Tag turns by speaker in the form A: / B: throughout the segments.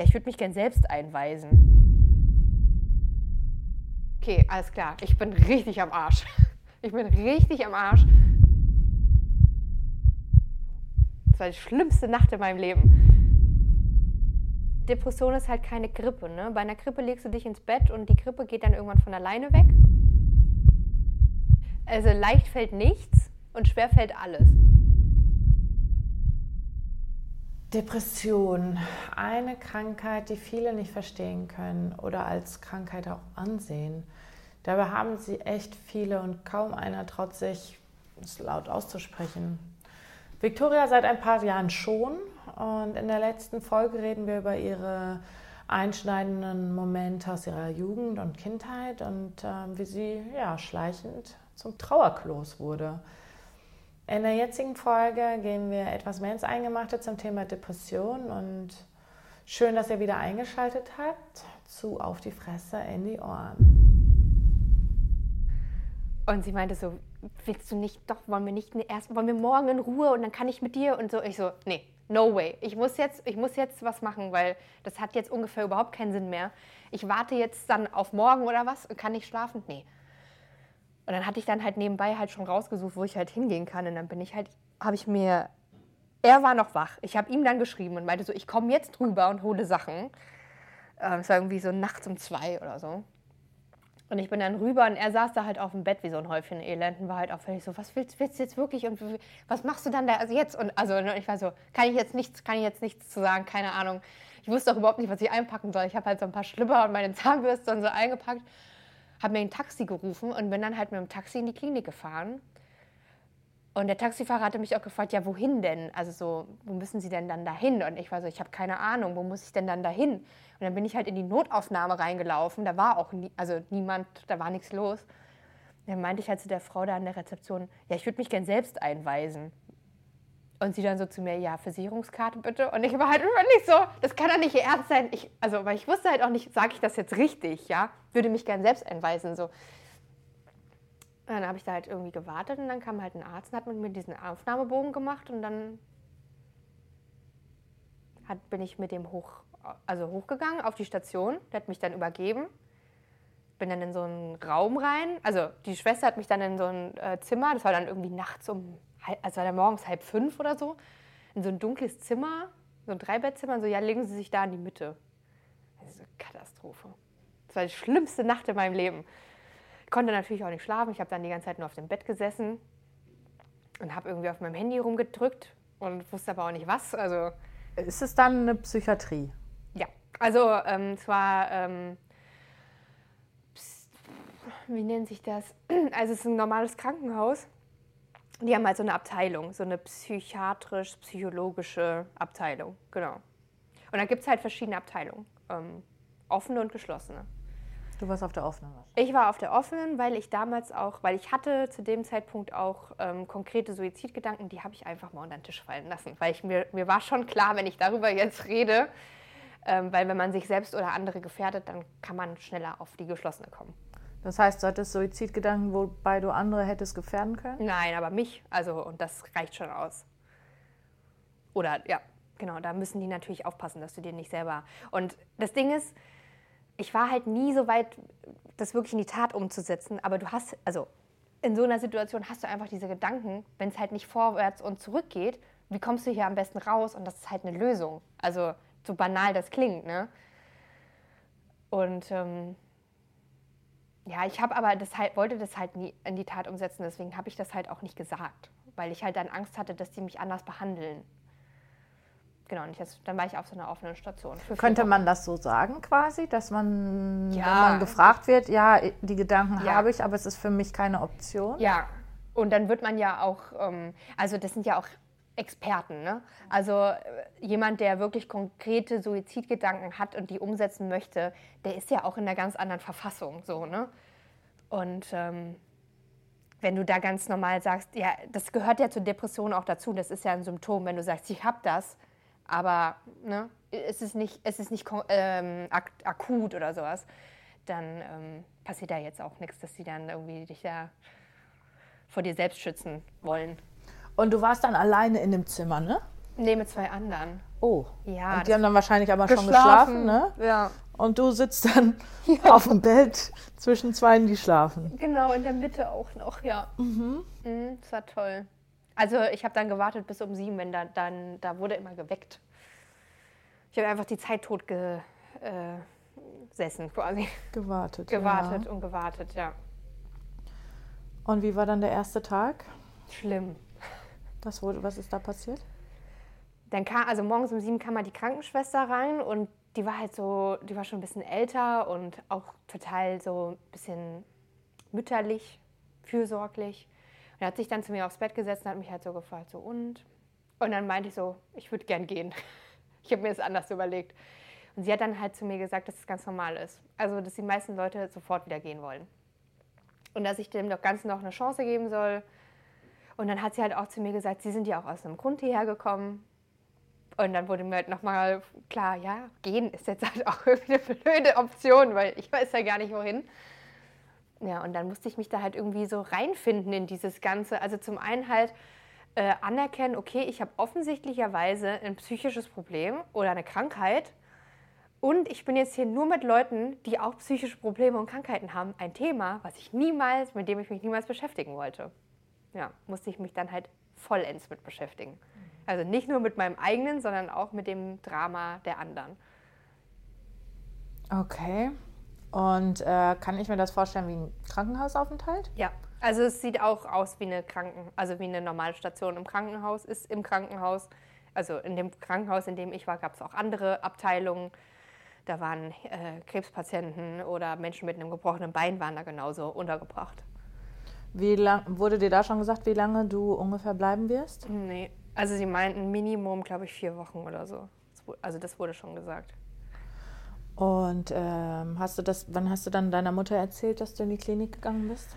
A: Ja, ich würde mich gern selbst einweisen. Okay, alles klar. Ich bin richtig am Arsch. Ich bin richtig am Arsch. Das war die schlimmste Nacht in meinem Leben. Depression ist halt keine Grippe. Ne? Bei einer Grippe legst du dich ins Bett und die Grippe geht dann irgendwann von alleine weg. Also leicht fällt nichts und schwer fällt alles.
B: Depression, eine Krankheit, die viele nicht verstehen können oder als Krankheit auch ansehen. Dabei haben sie echt viele und kaum einer traut sich, es laut auszusprechen. Victoria seit ein paar Jahren schon und in der letzten Folge reden wir über ihre einschneidenden Momente aus ihrer Jugend und Kindheit und äh, wie sie ja, schleichend zum Trauerklos wurde. In der jetzigen Folge gehen wir etwas mehr ins Eingemachte zum Thema Depression und schön, dass ihr wieder eingeschaltet habt zu Auf die Fresse in die Ohren.
A: Und sie meinte so, willst du nicht, doch, wollen wir nicht erst, wollen wir morgen in Ruhe und dann kann ich mit dir und so. Ich so, nee, no way. Ich muss jetzt, ich muss jetzt was machen, weil das hat jetzt ungefähr überhaupt keinen Sinn mehr. Ich warte jetzt dann auf morgen oder was und kann nicht schlafen? Nee. Und dann hatte ich dann halt nebenbei halt schon rausgesucht, wo ich halt hingehen kann. Und dann bin ich halt, habe ich mir, er war noch wach. Ich habe ihm dann geschrieben und meinte so, ich komme jetzt drüber und hole Sachen. Ähm, es war irgendwie so nachts um zwei oder so. Und ich bin dann rüber und er saß da halt auf dem Bett wie so ein Häufchen Elend und war halt auch völlig so, was willst, willst du jetzt wirklich und was machst du dann da also jetzt? Und also ich war so, kann ich jetzt nichts, kann ich jetzt nichts zu sagen, keine Ahnung. Ich wusste auch überhaupt nicht, was ich einpacken soll. Ich habe halt so ein paar Schlipper und meine Zahnbürste und so eingepackt habe mir ein Taxi gerufen und bin dann halt mit dem Taxi in die Klinik gefahren. Und der Taxifahrer hatte mich auch gefragt, ja, wohin denn? Also so, wo müssen Sie denn dann dahin? Und ich war so, ich habe keine Ahnung, wo muss ich denn dann dahin? Und dann bin ich halt in die Notaufnahme reingelaufen. Da war auch nie, also niemand, da war nichts los. dann meinte ich halt zu der Frau da an der Rezeption, ja, ich würde mich gern selbst einweisen. Und sie dann so zu mir, ja, Versicherungskarte bitte. Und ich war halt nicht so, das kann doch nicht ihr Ernst sein. Ich, also, weil ich wusste halt auch nicht, sage ich das jetzt richtig, ja? Würde mich gern selbst einweisen, so. Und dann habe ich da halt irgendwie gewartet und dann kam halt ein Arzt und hat mit mir diesen Aufnahmebogen gemacht und dann hat, bin ich mit dem hoch, also hochgegangen auf die Station. Der hat mich dann übergeben. Bin dann in so einen Raum rein. Also die Schwester hat mich dann in so ein äh, Zimmer, das war dann irgendwie nachts um also war der morgens halb fünf oder so, in so ein dunkles Zimmer, so ein Dreibettzimmer, und so, ja, legen Sie sich da in die Mitte. Das ist eine Katastrophe. Das war die schlimmste Nacht in meinem Leben. Ich konnte natürlich auch nicht schlafen. Ich habe dann die ganze Zeit nur auf dem Bett gesessen und habe irgendwie auf meinem Handy rumgedrückt und wusste aber auch nicht was. Also
B: ist es dann eine Psychiatrie?
A: Ja, also ähm, zwar, ähm, wie nennt sich das? Also es ist ein normales Krankenhaus die haben halt so eine Abteilung, so eine psychiatrisch-psychologische Abteilung, genau. Und da gibt es halt verschiedene Abteilungen, ähm, offene und geschlossene.
B: Du warst auf der offenen
A: Ich war auf der offenen, weil ich damals auch, weil ich hatte zu dem Zeitpunkt auch ähm, konkrete Suizidgedanken, die habe ich einfach mal unter den Tisch fallen lassen. Weil ich mir, mir war schon klar, wenn ich darüber jetzt rede, ähm, weil wenn man sich selbst oder andere gefährdet, dann kann man schneller auf die geschlossene kommen.
B: Das heißt, du hattest Suizidgedanken, wobei du andere hättest gefährden können?
A: Nein, aber mich. Also, und das reicht schon aus. Oder, ja, genau, da müssen die natürlich aufpassen, dass du dir nicht selber. Und das Ding ist, ich war halt nie so weit, das wirklich in die Tat umzusetzen, aber du hast, also in so einer Situation hast du einfach diese Gedanken, wenn es halt nicht vorwärts und zurück geht, wie kommst du hier am besten raus? Und das ist halt eine Lösung. Also, so banal das klingt, ne? Und ähm, ja, ich habe aber das halt, wollte das halt nie in die Tat umsetzen, deswegen habe ich das halt auch nicht gesagt, weil ich halt dann Angst hatte, dass die mich anders behandeln. Genau, und das, dann war ich auf so einer offenen Station.
B: Könnte man das so sagen quasi, dass man, ja. wenn man gefragt wird, ja, die Gedanken ja. habe ich, aber es ist für mich keine Option?
A: Ja, und dann wird man ja auch, ähm, also das sind ja auch Experten. Ne? Also äh, jemand, der wirklich konkrete Suizidgedanken hat und die umsetzen möchte, der ist ja auch in einer ganz anderen Verfassung. So, ne? Und ähm, wenn du da ganz normal sagst, ja, das gehört ja zur Depression auch dazu, das ist ja ein Symptom, wenn du sagst, ich habe das, aber ne, es ist nicht, es ist nicht ähm, ak akut oder sowas, dann ähm, passiert da jetzt auch nichts, dass sie dann irgendwie dich da vor dir selbst schützen wollen.
B: Und du warst dann alleine in dem Zimmer, ne?
A: Nee, mit zwei anderen.
B: Oh.
A: Ja,
B: Und die haben dann wahrscheinlich aber schon
A: geschlafen,
B: geschlafen, ne?
A: Ja.
B: Und du sitzt dann auf dem Bett zwischen zwei, die schlafen.
A: Genau, in der Mitte auch noch, ja. Mhm. das war toll. Also ich habe dann gewartet bis um sieben, wenn da dann, da wurde immer geweckt. Ich habe einfach die Zeit tot gesessen äh, quasi.
B: Gewartet.
A: Gewartet
B: Ja.
A: und gewartet, ja.
B: Und wie war dann der erste Tag?
A: Schlimm.
B: Das wurde, was ist da passiert?
A: Dann kam, also morgens um sieben kam mal die Krankenschwester rein und die war halt so, die war schon ein bisschen älter und auch total so ein bisschen mütterlich, fürsorglich. Und hat sich dann zu mir aufs Bett gesetzt und hat mich halt so gefragt, so und? Und dann meinte ich so, ich würde gern gehen. Ich habe mir das anders überlegt. Und sie hat dann halt zu mir gesagt, dass es ganz normal ist. Also, dass die meisten Leute sofort wieder gehen wollen. Und dass ich dem doch Ganzen noch eine Chance geben soll. Und dann hat sie halt auch zu mir gesagt, sie sind ja auch aus einem Grund hierher gekommen. Und dann wurde mir halt nochmal klar, ja, gehen ist jetzt halt auch irgendwie eine blöde Option, weil ich weiß ja gar nicht wohin. Ja, und dann musste ich mich da halt irgendwie so reinfinden in dieses Ganze. Also zum einen halt äh, anerkennen, okay, ich habe offensichtlicherweise ein psychisches Problem oder eine Krankheit. Und ich bin jetzt hier nur mit Leuten, die auch psychische Probleme und Krankheiten haben. Ein Thema, was ich niemals, mit dem ich mich niemals beschäftigen wollte. Ja, musste ich mich dann halt vollends mit beschäftigen. Also nicht nur mit meinem eigenen, sondern auch mit dem Drama der anderen.
B: Okay. Und äh, kann ich mir das vorstellen wie ein Krankenhausaufenthalt?
A: Ja, also es sieht auch aus wie eine Kranken, also wie eine normale Station im Krankenhaus ist im Krankenhaus. Also in dem Krankenhaus, in dem ich war, gab es auch andere Abteilungen. Da waren äh, Krebspatienten oder Menschen mit einem gebrochenen Bein waren da genauso untergebracht.
B: Wie lang, wurde dir da schon gesagt, wie lange du ungefähr bleiben wirst?
A: Nee, also sie meinten Minimum, glaube ich, vier Wochen oder so. Also das wurde schon gesagt.
B: Und ähm, hast du das, wann hast du dann deiner Mutter erzählt, dass du in die Klinik gegangen bist?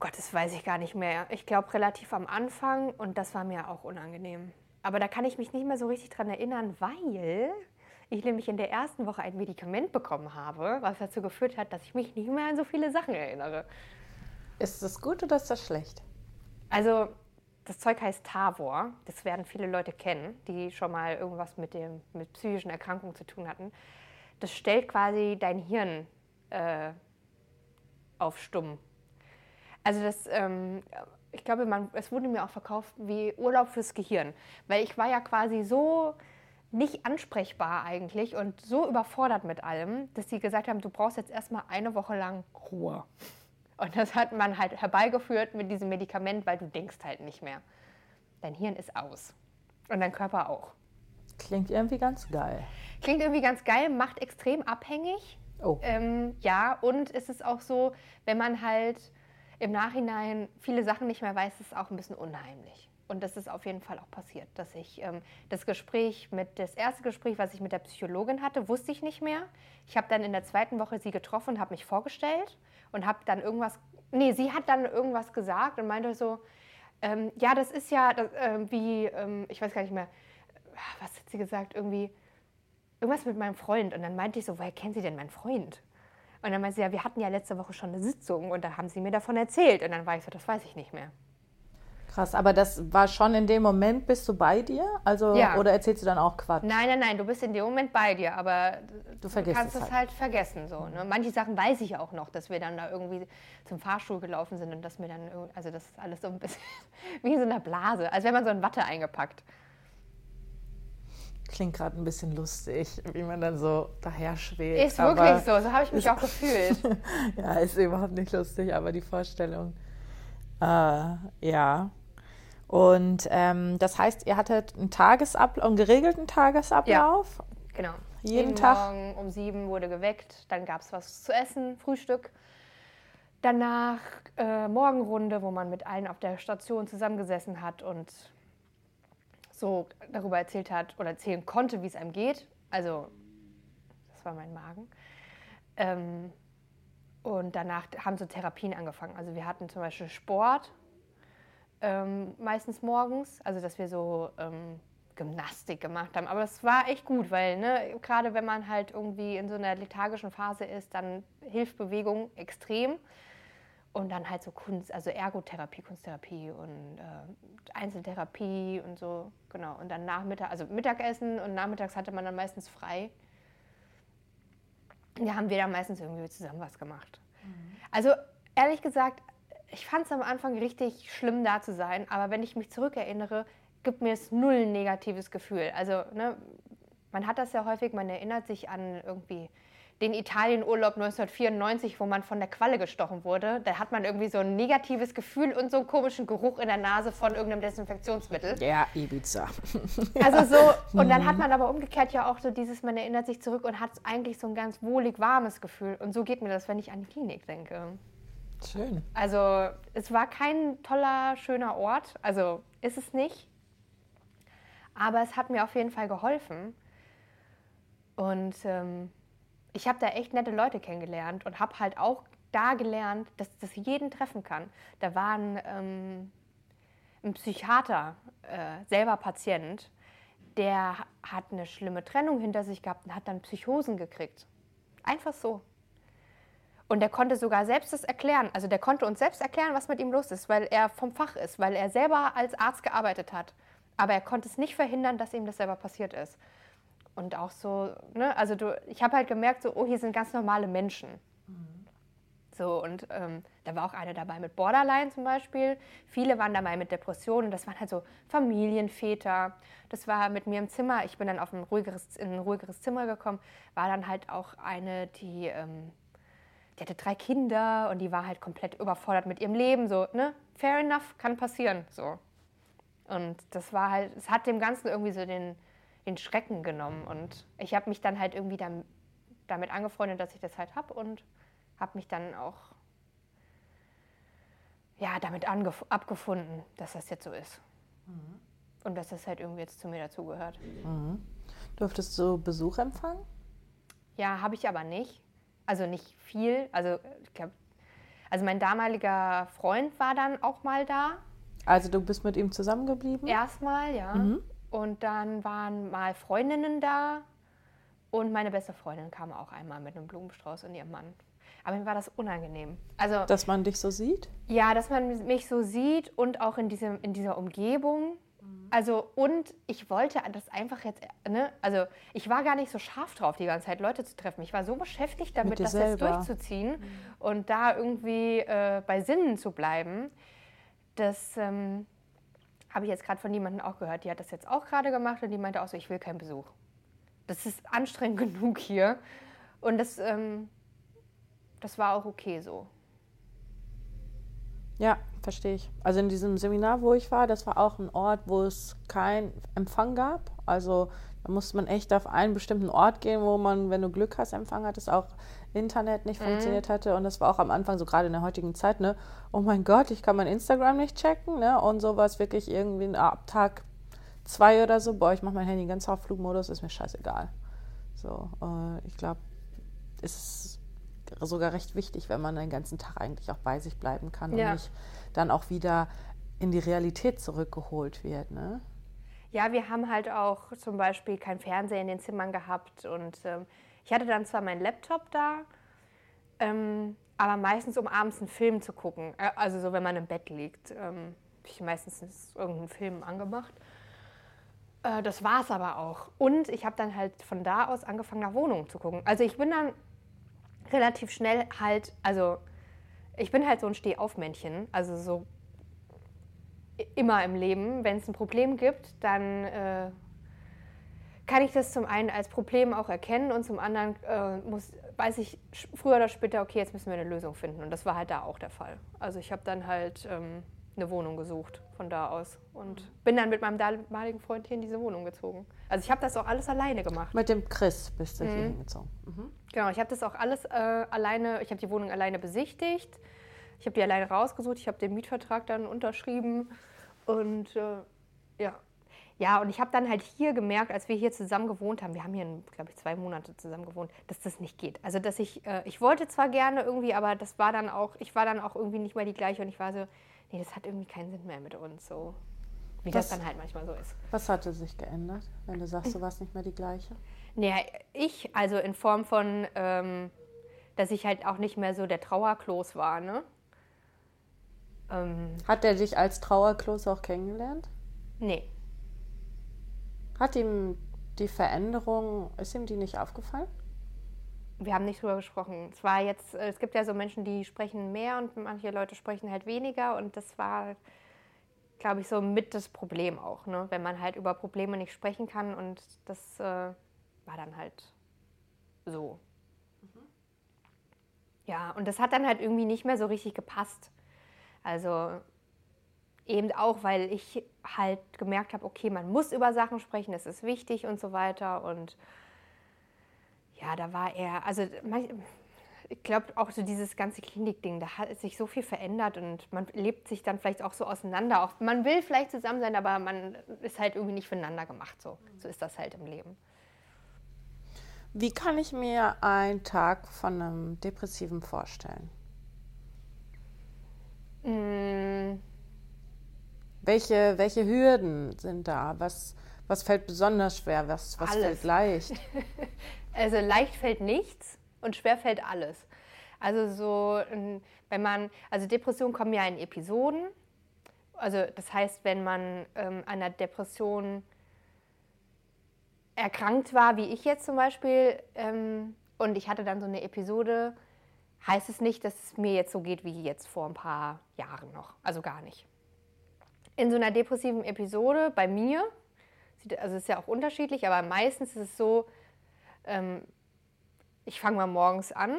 A: Gott, das weiß ich gar nicht mehr. Ich glaube relativ am Anfang und das war mir auch unangenehm. Aber da kann ich mich nicht mehr so richtig dran erinnern, weil ich nämlich in der ersten Woche ein Medikament bekommen habe, was dazu geführt hat, dass ich mich nicht mehr an so viele Sachen erinnere.
B: Ist das gut oder ist das schlecht?
A: Also das Zeug heißt Tavor. Das werden viele Leute kennen, die schon mal irgendwas mit, dem, mit psychischen Erkrankungen zu tun hatten. Das stellt quasi dein Hirn äh, auf stumm. Also das, ähm, ich glaube, man, es wurde mir auch verkauft wie Urlaub fürs Gehirn. Weil ich war ja quasi so nicht ansprechbar eigentlich und so überfordert mit allem, dass sie gesagt haben, du brauchst jetzt erstmal eine Woche lang Ruhe. Und das hat man halt herbeigeführt mit diesem Medikament, weil du denkst halt nicht mehr. Dein Hirn ist aus. Und dein Körper auch.
B: Klingt irgendwie ganz geil.
A: Klingt irgendwie ganz geil, macht extrem abhängig.
B: Oh.
A: Ähm, ja, und es ist auch so, wenn man halt im Nachhinein viele Sachen nicht mehr weiß, ist es auch ein bisschen unheimlich. Und das ist auf jeden Fall auch passiert, dass ich ähm, das Gespräch mit, das erste Gespräch, was ich mit der Psychologin hatte, wusste ich nicht mehr. Ich habe dann in der zweiten Woche sie getroffen und habe mich vorgestellt und habe dann irgendwas, nee, sie hat dann irgendwas gesagt und meinte so, ähm, ja, das ist ja das, ähm, wie, ähm, ich weiß gar nicht mehr, was hat sie gesagt, irgendwie, irgendwas mit meinem Freund. Und dann meinte ich so, woher kennen Sie denn meinen Freund? Und dann meinte sie, ja, wir hatten ja letzte Woche schon eine Sitzung und da haben Sie mir davon erzählt. Und dann war ich so, das weiß ich nicht mehr.
B: Krass, aber das war schon in dem Moment, bist du bei dir? Also,
A: Ja.
B: oder erzählst du dann auch Quatsch?
A: Nein, nein, nein, du bist in dem Moment bei dir, aber
B: Du vergisst
A: kannst
B: es halt.
A: halt, vergessen. So, ne? Manche Sachen weiß ich auch noch, dass wir dann da irgendwie zum Fahrstuhl gelaufen sind und dass mir dann, also das ist alles so ein bisschen wie in so einer Blase, als wäre man so in Watte eingepackt.
B: Klingt gerade ein bisschen lustig, wie man dann so daher schwebt.
A: Ist wirklich so, so habe ich mich auch gefühlt.
B: ja, ist überhaupt nicht lustig, aber die Vorstellung. Äh, ja. Und ähm, das heißt, ihr hattet einen Tagesablauf, einen geregelten Tagesablauf?
A: Genau.
B: Jeden Tag?
A: Morgen um sieben wurde geweckt, dann gab es was zu essen, Frühstück. Danach äh, Morgenrunde, wo man mit allen auf der Station zusammengesessen hat und so darüber erzählt hat oder erzählen konnte, wie es einem geht. Also, das war mein Magen. Ähm, und danach haben so Therapien angefangen. Also wir hatten zum Beispiel Sport, ähm, meistens morgens, also dass wir so ähm, Gymnastik gemacht haben. Aber es war echt gut, weil ne, gerade wenn man halt irgendwie in so einer lethargischen Phase ist, dann hilft Bewegung extrem. Und dann halt so Kunst, also Ergotherapie, Kunsttherapie und äh, Einzeltherapie und so, genau. Und dann Nachmittag, also Mittagessen und nachmittags hatte man dann meistens frei. Da haben wir dann meistens irgendwie zusammen was gemacht. Mhm. Also ehrlich gesagt, ich fand es am Anfang richtig schlimm da zu sein, aber wenn ich mich zurückerinnere, gibt mir es null negatives Gefühl. Also ne, man hat das ja häufig, man erinnert sich an irgendwie den Italienurlaub 1994, wo man von der Qualle gestochen wurde. Da hat man irgendwie so ein negatives Gefühl und so einen komischen Geruch in der Nase von irgendeinem Desinfektionsmittel.
B: Ja, Ibiza.
A: Also so, und dann hat man aber umgekehrt ja auch so dieses, man erinnert sich zurück und hat eigentlich so ein ganz wohlig warmes Gefühl. Und so geht mir das, wenn ich an die Klinik denke.
B: Schön.
A: Also es war kein toller, schöner Ort. Also ist es nicht. Aber es hat mir auf jeden Fall geholfen. Und ähm, ich habe da echt nette Leute kennengelernt und habe halt auch da gelernt, dass das jeden treffen kann. Da war ein, ähm, ein Psychiater, äh, selber Patient, der hat eine schlimme Trennung hinter sich gehabt und hat dann Psychosen gekriegt. Einfach so. Und der konnte sogar selbst das erklären. Also der konnte uns selbst erklären, was mit ihm los ist, weil er vom Fach ist, weil er selber als Arzt gearbeitet hat. Aber er konnte es nicht verhindern, dass ihm das selber passiert ist. Und auch so, ne, also du, ich habe halt gemerkt, so, oh, hier sind ganz normale Menschen. So, und ähm, da war auch eine dabei mit Borderline zum Beispiel. Viele waren dabei mit Depressionen. Das waren halt so Familienväter. Das war mit mir im Zimmer. Ich bin dann auf ein ruhigeres, in ein ruhigeres Zimmer gekommen. War dann halt auch eine, die, ähm, die hatte drei Kinder und die war halt komplett überfordert mit ihrem Leben. So, ne? Fair enough, kann passieren. So. Und das war halt, es hat dem Ganzen irgendwie so den, den Schrecken genommen. Und ich habe mich dann halt irgendwie dann, damit angefreundet, dass ich das halt habe und habe mich dann auch ja, damit abgefunden, dass das jetzt so ist. Mhm. Und dass das halt irgendwie jetzt zu mir dazugehört.
B: Mhm. Durftest du Besuch empfangen?
A: Ja, habe ich aber nicht. Also nicht viel. Also ich glaube, also mein damaliger Freund war dann auch mal da.
B: Also du bist mit ihm zusammengeblieben?
A: Erstmal, ja. Mhm. Und dann waren mal Freundinnen da und meine beste Freundin kam auch einmal mit einem Blumenstrauß und ihrem Mann. Aber mir war das unangenehm. Also,
B: dass man dich so sieht?
A: Ja, dass man mich so sieht und auch in, diesem, in dieser Umgebung. Mhm. Also, und ich wollte das einfach jetzt, ne? Also, ich war gar nicht so scharf drauf, die ganze Zeit Leute zu treffen. Ich war so beschäftigt damit, das jetzt durchzuziehen mhm. und da irgendwie äh, bei Sinnen zu bleiben, dass. Ähm, habe ich jetzt gerade von jemandem auch gehört, die hat das jetzt auch gerade gemacht und die meinte auch so, ich will keinen Besuch. Das ist anstrengend genug hier. Und das, ähm, das war auch okay so.
B: Ja, verstehe ich. Also in diesem Seminar, wo ich war, das war auch ein Ort, wo es keinen Empfang gab. Also da musste man echt auf einen bestimmten Ort gehen, wo man, wenn du Glück hast, Empfang hattest, auch Internet nicht mhm. funktioniert hatte. Und das war auch am Anfang, so gerade in der heutigen Zeit, ne, oh mein Gott, ich kann mein Instagram nicht checken, ne? Und sowas wirklich irgendwie ab Tag zwei oder so, boah, ich mache mein Handy ganz auf Flugmodus, ist mir scheißegal. So, äh, ich glaube, es ist sogar recht wichtig, wenn man den ganzen Tag eigentlich auch bei sich bleiben kann ja. und nicht dann auch wieder in die Realität zurückgeholt wird, ne?
A: Ja, wir haben halt auch zum Beispiel kein Fernseher in den Zimmern gehabt und ähm, ich hatte dann zwar meinen Laptop da, ähm, aber meistens um abends einen Film zu gucken. Also so, wenn man im Bett liegt, ähm, habe ich meistens irgendeinen Film angemacht. Äh, das war es aber auch. Und ich habe dann halt von da aus angefangen, nach Wohnungen zu gucken. Also ich bin dann relativ schnell halt, also ich bin halt so ein Stehaufmännchen. Also so immer im Leben, wenn es ein Problem gibt, dann äh, kann ich das zum einen als Problem auch erkennen und zum anderen äh, muss, weiß ich früher oder später, okay, jetzt müssen wir eine Lösung finden. Und das war halt da auch der Fall. Also ich habe dann halt ähm, eine Wohnung gesucht von da aus und bin dann mit meinem damaligen Freund hier in diese Wohnung gezogen. Also ich habe das auch alles alleine gemacht.
B: Mit dem Chris bist du mhm. hier hingezogen.
A: Mhm. Genau, ich habe das auch alles äh, alleine, ich habe die Wohnung alleine besichtigt, ich habe die alleine rausgesucht, ich habe den Mietvertrag dann unterschrieben und äh, ja, ja, und ich habe dann halt hier gemerkt, als wir hier zusammen gewohnt haben, wir haben hier, glaube ich, zwei Monate zusammen gewohnt, dass das nicht geht. Also, dass ich, äh, ich wollte zwar gerne irgendwie, aber das war dann auch, ich war dann auch irgendwie nicht mehr die gleiche und ich war so, nee, das hat irgendwie keinen Sinn mehr mit uns, so wie was, das dann halt manchmal so ist.
B: Was hatte sich geändert, wenn du sagst, du warst nicht mehr die gleiche?
A: Naja, ich, also in Form von, ähm, dass ich halt auch nicht mehr so der Trauerklos war, ne? Ähm,
B: Hat er dich als Trauerklos auch kennengelernt?
A: nee,
B: Hat ihm die Veränderung, ist ihm die nicht aufgefallen?
A: Wir haben nicht drüber gesprochen. Es war jetzt, äh, es gibt ja so Menschen, die sprechen mehr und manche Leute sprechen halt weniger und das war, glaube ich, so mit das Problem auch, ne? wenn man halt über Probleme nicht sprechen kann und das äh, war dann halt so. Ja, und das hat dann halt irgendwie nicht mehr so richtig gepasst. Also eben auch, weil ich halt gemerkt habe, okay, man muss über Sachen sprechen, das ist wichtig und so weiter und ja, da war er, also ich glaube auch so dieses ganze Klinikding, da hat sich so viel verändert und man lebt sich dann vielleicht auch so auseinander. Auch, man will vielleicht zusammen sein, aber man ist halt irgendwie nicht füreinander gemacht. So, so ist das halt im Leben.
B: Wie kann ich mir einen Tag von einem Depressiven vorstellen?
A: Mm,
B: Welche, welche Hürden sind da? Was, was fällt besonders schwer? Was, was
A: Alles.
B: fällt leicht?
A: Also leicht fällt nichts und schwer fällt alles. Also so, ähm, wenn man, also Depressionen kommen ja in Episoden. Also das heißt, wenn man ähm, an einer Depression erkrankt war, wie ich jetzt zum Beispiel, ähm, und ich hatte dann so eine Episode, heißt es nicht, dass es mir jetzt so geht wie jetzt vor ein paar Jahren noch. Also gar nicht. In so einer depressiven Episode bei mir, also es ist ja auch unterschiedlich, aber meistens ist es so, ähm, ich fange mal morgens an,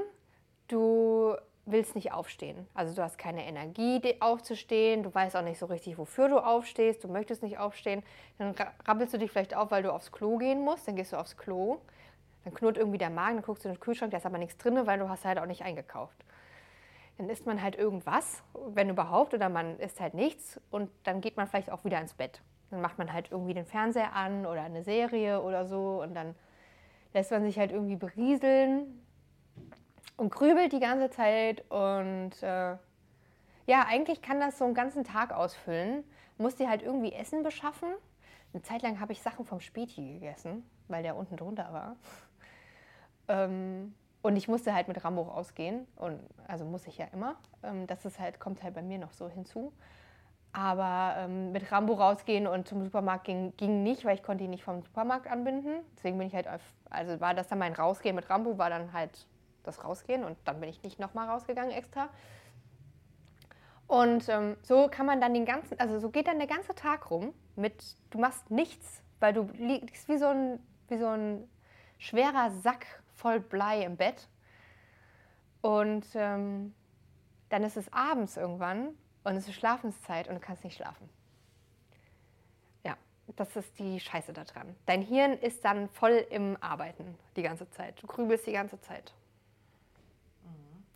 A: du willst nicht aufstehen. Also du hast keine Energie, aufzustehen, du weißt auch nicht so richtig, wofür du aufstehst, du möchtest nicht aufstehen. Dann ra- rabbelst du dich vielleicht auf, weil du aufs Klo gehen musst, dann gehst du aufs Klo. Dann knurrt irgendwie der Magen, dann guckst du in den Kühlschrank, da ist aber nichts drin, weil du hast halt auch nicht eingekauft. Dann isst man halt irgendwas, wenn überhaupt, oder man isst halt nichts und dann geht man vielleicht auch wieder ins Bett. Dann macht man halt irgendwie den Fernseher an oder eine Serie oder so und dann lässt man sich halt irgendwie berieseln und grübelt die ganze Zeit und äh, ja, eigentlich kann das so einen ganzen Tag ausfüllen. Muss dir halt irgendwie Essen beschaffen. Eine Zeit lang habe ich Sachen vom Späti gegessen, weil der unten drunter war. Ähm, und ich musste halt mit Rambo rausgehen. Und, also muss ich ja immer. Ähm, das ist halt, kommt halt bei mir noch so hinzu. Aber ähm, mit Rambo rausgehen und zum Supermarkt ging, ging nicht, weil ich konnte ihn nicht vom Supermarkt anbinden. Deswegen bin ich halt, auf, also war das dann mein Rausgehen mit Rambo, war dann halt das Rausgehen und dann bin ich nicht nochmal rausgegangen extra. Und ähm, so kann man dann den ganzen, also so geht dann der ganze Tag rum mit, du machst nichts, weil du liegst wie so ein, wie so ein schwerer Sack voll Blei im Bett. Und ähm, dann ist es abends irgendwann und es ist Schlafenszeit und du kannst nicht schlafen. Ja, das ist die Scheiße da dran. Dein Hirn ist dann voll im Arbeiten die ganze Zeit. Du grübelst die ganze Zeit.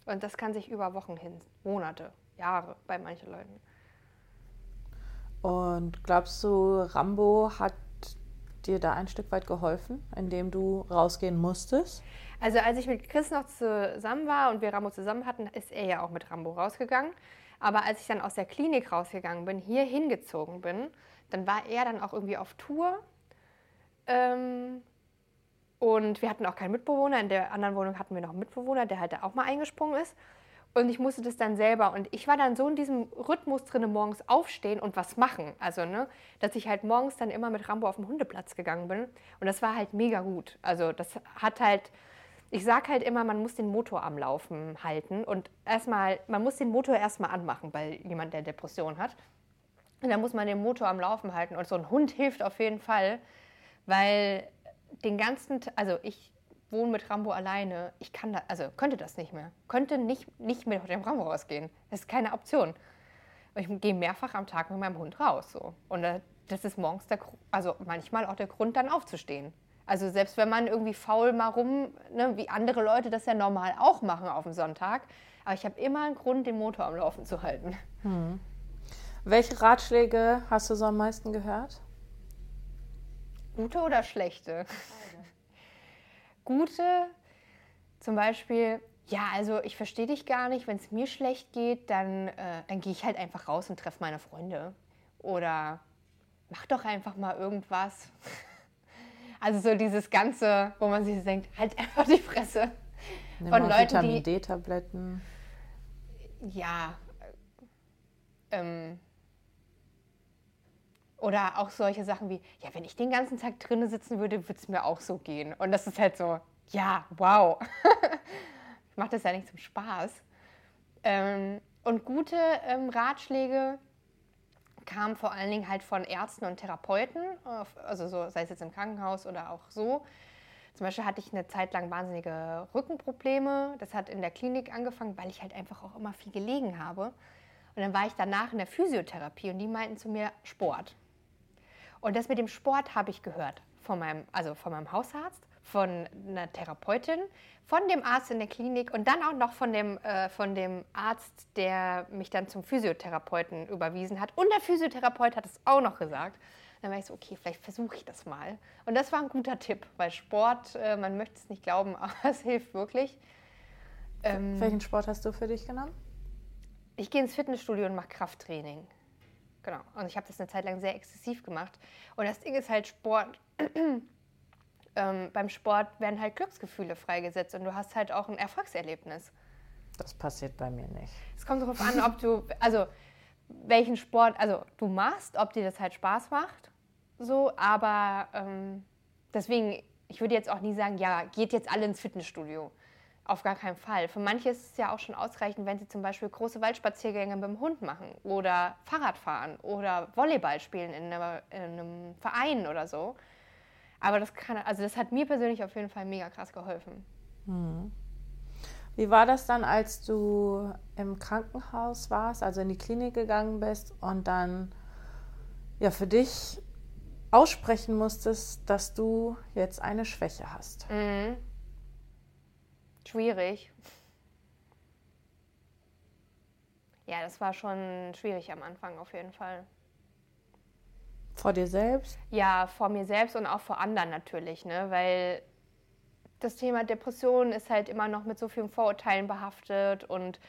A: Und das kann sich über Wochen hin, Monate, Jahre bei manchen Leuten.
B: Und glaubst du, Rambo hat dir da ein Stück weit geholfen, indem du rausgehen musstest?
A: Also als ich mit Chris noch zusammen war und wir Rambo zusammen hatten, ist er ja auch mit Rambo rausgegangen. Aber als ich dann aus der Klinik rausgegangen bin, hier hingezogen bin, dann war er dann auch irgendwie auf Tour. Ähm, und wir hatten auch keinen Mitbewohner. In der anderen Wohnung hatten wir noch einen Mitbewohner, der halt da auch mal eingesprungen ist. Und ich musste das dann selber. Und ich war dann so in diesem Rhythmus drin, morgens aufstehen und was machen. Also, ne, dass ich halt morgens dann immer mit Rambo auf den Hundeplatz gegangen bin. Und das war halt mega gut. Also, das hat halt, ich sag halt immer, man muss den Motor am Laufen halten. Und erstmal, man muss den Motor erstmal anmachen bei jemand, der Depression hat. Und dann muss man den Motor am Laufen halten. Und so ein Hund hilft auf jeden Fall, weil den ganzen, also ich wohne mit Rambo alleine, ich kann da, also könnte das nicht mehr. Könnte nicht, nicht mit dem Rambo rausgehen. Das ist keine Option. Ich gehe mehrfach am Tag mit meinem Hund raus. So. Und äh, das ist morgens der, also manchmal auch der Grund, dann aufzustehen. Also selbst wenn man irgendwie faul mal rum, ne, wie andere Leute das ja normal auch machen auf dem Sonntag, aber ich habe immer einen Grund, den Motor am Laufen zu halten.
B: Welche Ratschläge hast du so am meisten gehört?
A: Gute oder schlechte? Gute, zum Beispiel, ja, also ich verstehe dich gar nicht, wenn es mir schlecht geht, dann, äh, dann gehe ich halt einfach raus und treffe meine Freunde. Oder mach doch einfach mal irgendwas. Also so dieses Ganze, wo man sich denkt, halt einfach die Fresse.
B: Nimm
A: Von Leuten,
B: Vitamin
A: die-
B: D-Tabletten.
A: Ja, Ähm, oder auch solche Sachen wie, ja, wenn ich den ganzen Tag drinnen sitzen würde, würde es mir auch so gehen. Und das ist halt so, ja, wow. ich mache das ja nicht zum Spaß. Ähm, und gute ähm, Ratschläge kamen vor allen Dingen halt von Ärzten und Therapeuten, also so, sei es jetzt im Krankenhaus oder auch so. Zum Beispiel hatte ich eine Zeit lang wahnsinnige Rückenprobleme. Das hat in der Klinik angefangen, weil ich halt einfach auch immer viel gelegen habe. Und dann war ich danach in der Physiotherapie und die meinten zu mir Sport. Und das mit dem Sport habe ich gehört von meinem, also von meinem Hausarzt, von einer Therapeutin, von dem Arzt in der Klinik und dann auch noch von dem, äh, von dem Arzt, der mich dann zum Physiotherapeuten überwiesen hat. Und der Physiotherapeut hat es auch noch gesagt. Dann war ich so, okay, vielleicht versuche ich das mal. Und das war ein guter Tipp, weil Sport, äh, man möchte es nicht glauben, aber es hilft wirklich.
B: Ähm, Welchen Sport hast du für dich genommen?
A: Ich gehe ins Fitnessstudio und mache Krafttraining. Genau. Und ich habe das eine Zeit lang sehr exzessiv gemacht. Und das Ding ist halt Sport. Ähm, beim Sport werden halt Glücksgefühle freigesetzt und du hast halt auch ein Erfolgserlebnis.
B: Das passiert bei mir nicht.
A: Es kommt darauf an, ob du, also welchen Sport, also du machst, ob dir das halt Spaß macht, so, aber ähm, deswegen, ich würde jetzt auch nie sagen, ja, geht jetzt alle ins Fitnessstudio. Auf gar keinen Fall. Für manche ist es ja auch schon ausreichend, wenn sie zum Beispiel große Waldspaziergänge mit dem Hund machen oder Fahrrad fahren oder Volleyball spielen in, einer, in einem Verein oder so. Aber das kann, also das hat mir persönlich auf jeden Fall mega krass geholfen.
B: Hm. Wie war das dann, als du im Krankenhaus warst, also in die Klinik gegangen bist und dann ja für dich aussprechen musstest, dass du jetzt eine Schwäche hast?
A: Mhm. Schwierig. Ja, das war schon schwierig am Anfang auf jeden Fall.
B: Vor dir selbst?
A: Ja, vor mir selbst und auch vor anderen natürlich, ne? weil das Thema Depression ist halt immer noch mit so vielen Vorurteilen behaftet und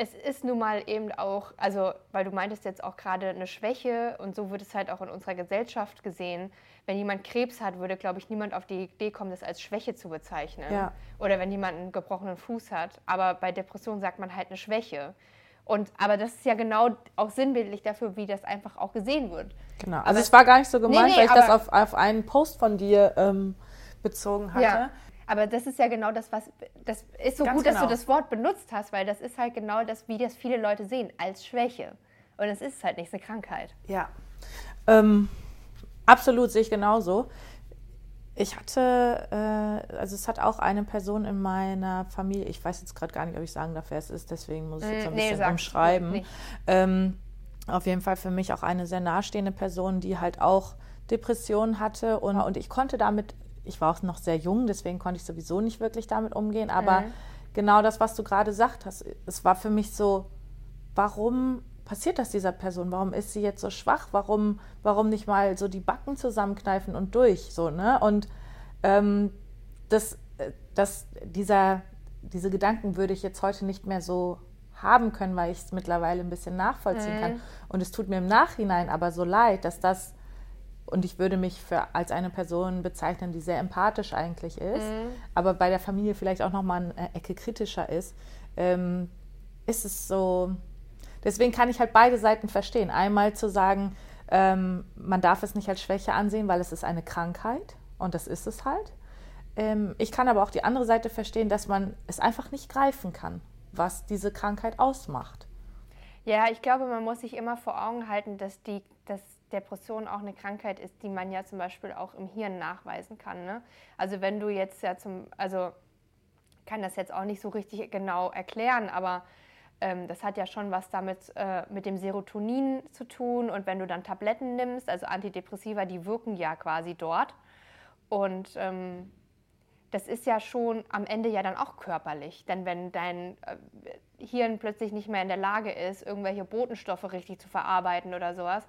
A: es ist nun mal eben auch, also weil du meintest jetzt auch gerade eine Schwäche und so wird es halt auch in unserer Gesellschaft gesehen. Wenn jemand Krebs hat, würde, glaube ich, niemand auf die Idee kommen, das als Schwäche zu bezeichnen. Ja. Oder wenn jemand einen gebrochenen Fuß hat. Aber bei Depression sagt man halt eine Schwäche. Und, aber das ist ja genau auch sinnbildlich dafür, wie das einfach auch gesehen wird.
B: Genau. Also aber es war gar nicht so gemeint, nee, nee, weil ich das auf, auf einen Post von dir ähm, bezogen hatte. Ja.
A: Aber das ist ja genau das, was. Das ist so Ganz gut, genau. dass du das Wort benutzt hast, weil das ist halt genau das, wie das viele Leute sehen, als Schwäche. Und es ist halt nicht eine Krankheit.
B: Ja. Ähm, absolut, sehe ich genauso. Ich hatte, äh, also es hat auch eine Person in meiner Familie, ich weiß jetzt gerade gar nicht, ob ich sagen darf, wer es ist, deswegen muss ich jetzt ein mm, nee, bisschen umschreiben. Ähm, auf jeden Fall für mich auch eine sehr nahestehende Person, die halt auch Depressionen hatte und, und ich konnte damit ich war auch noch sehr jung, deswegen konnte ich sowieso nicht wirklich damit umgehen. Aber mhm. genau das, was du gerade gesagt hast, es war für mich so, warum passiert das dieser Person? Warum ist sie jetzt so schwach? Warum, warum nicht mal so die Backen zusammenkneifen und durch? So, ne? Und ähm, das, das, dieser, diese Gedanken würde ich jetzt heute nicht mehr so haben können, weil ich es mittlerweile ein bisschen nachvollziehen mhm. kann. Und es tut mir im Nachhinein aber so leid, dass das und ich würde mich für, als eine Person bezeichnen, die sehr empathisch eigentlich ist, mhm. aber bei der Familie vielleicht auch nochmal eine Ecke kritischer ist, ähm, ist es so. Deswegen kann ich halt beide Seiten verstehen. Einmal zu sagen, ähm, man darf es nicht als Schwäche ansehen, weil es ist eine Krankheit und das ist es halt. Ähm, ich kann aber auch die andere Seite verstehen, dass man es einfach nicht greifen kann, was diese Krankheit ausmacht.
A: Ja, ich glaube, man muss sich immer vor Augen halten, dass die, dass Depression auch eine Krankheit ist, die man ja zum Beispiel auch im Hirn nachweisen kann. Ne? Also wenn du jetzt ja zum, also kann das jetzt auch nicht so richtig genau erklären, aber ähm, das hat ja schon was damit äh, mit dem Serotonin zu tun und wenn du dann Tabletten nimmst, also Antidepressiva, die wirken ja quasi dort und ähm, das ist ja schon am Ende ja dann auch körperlich. Denn wenn dein äh, Hirn plötzlich nicht mehr in der Lage ist, irgendwelche Botenstoffe richtig zu verarbeiten oder sowas,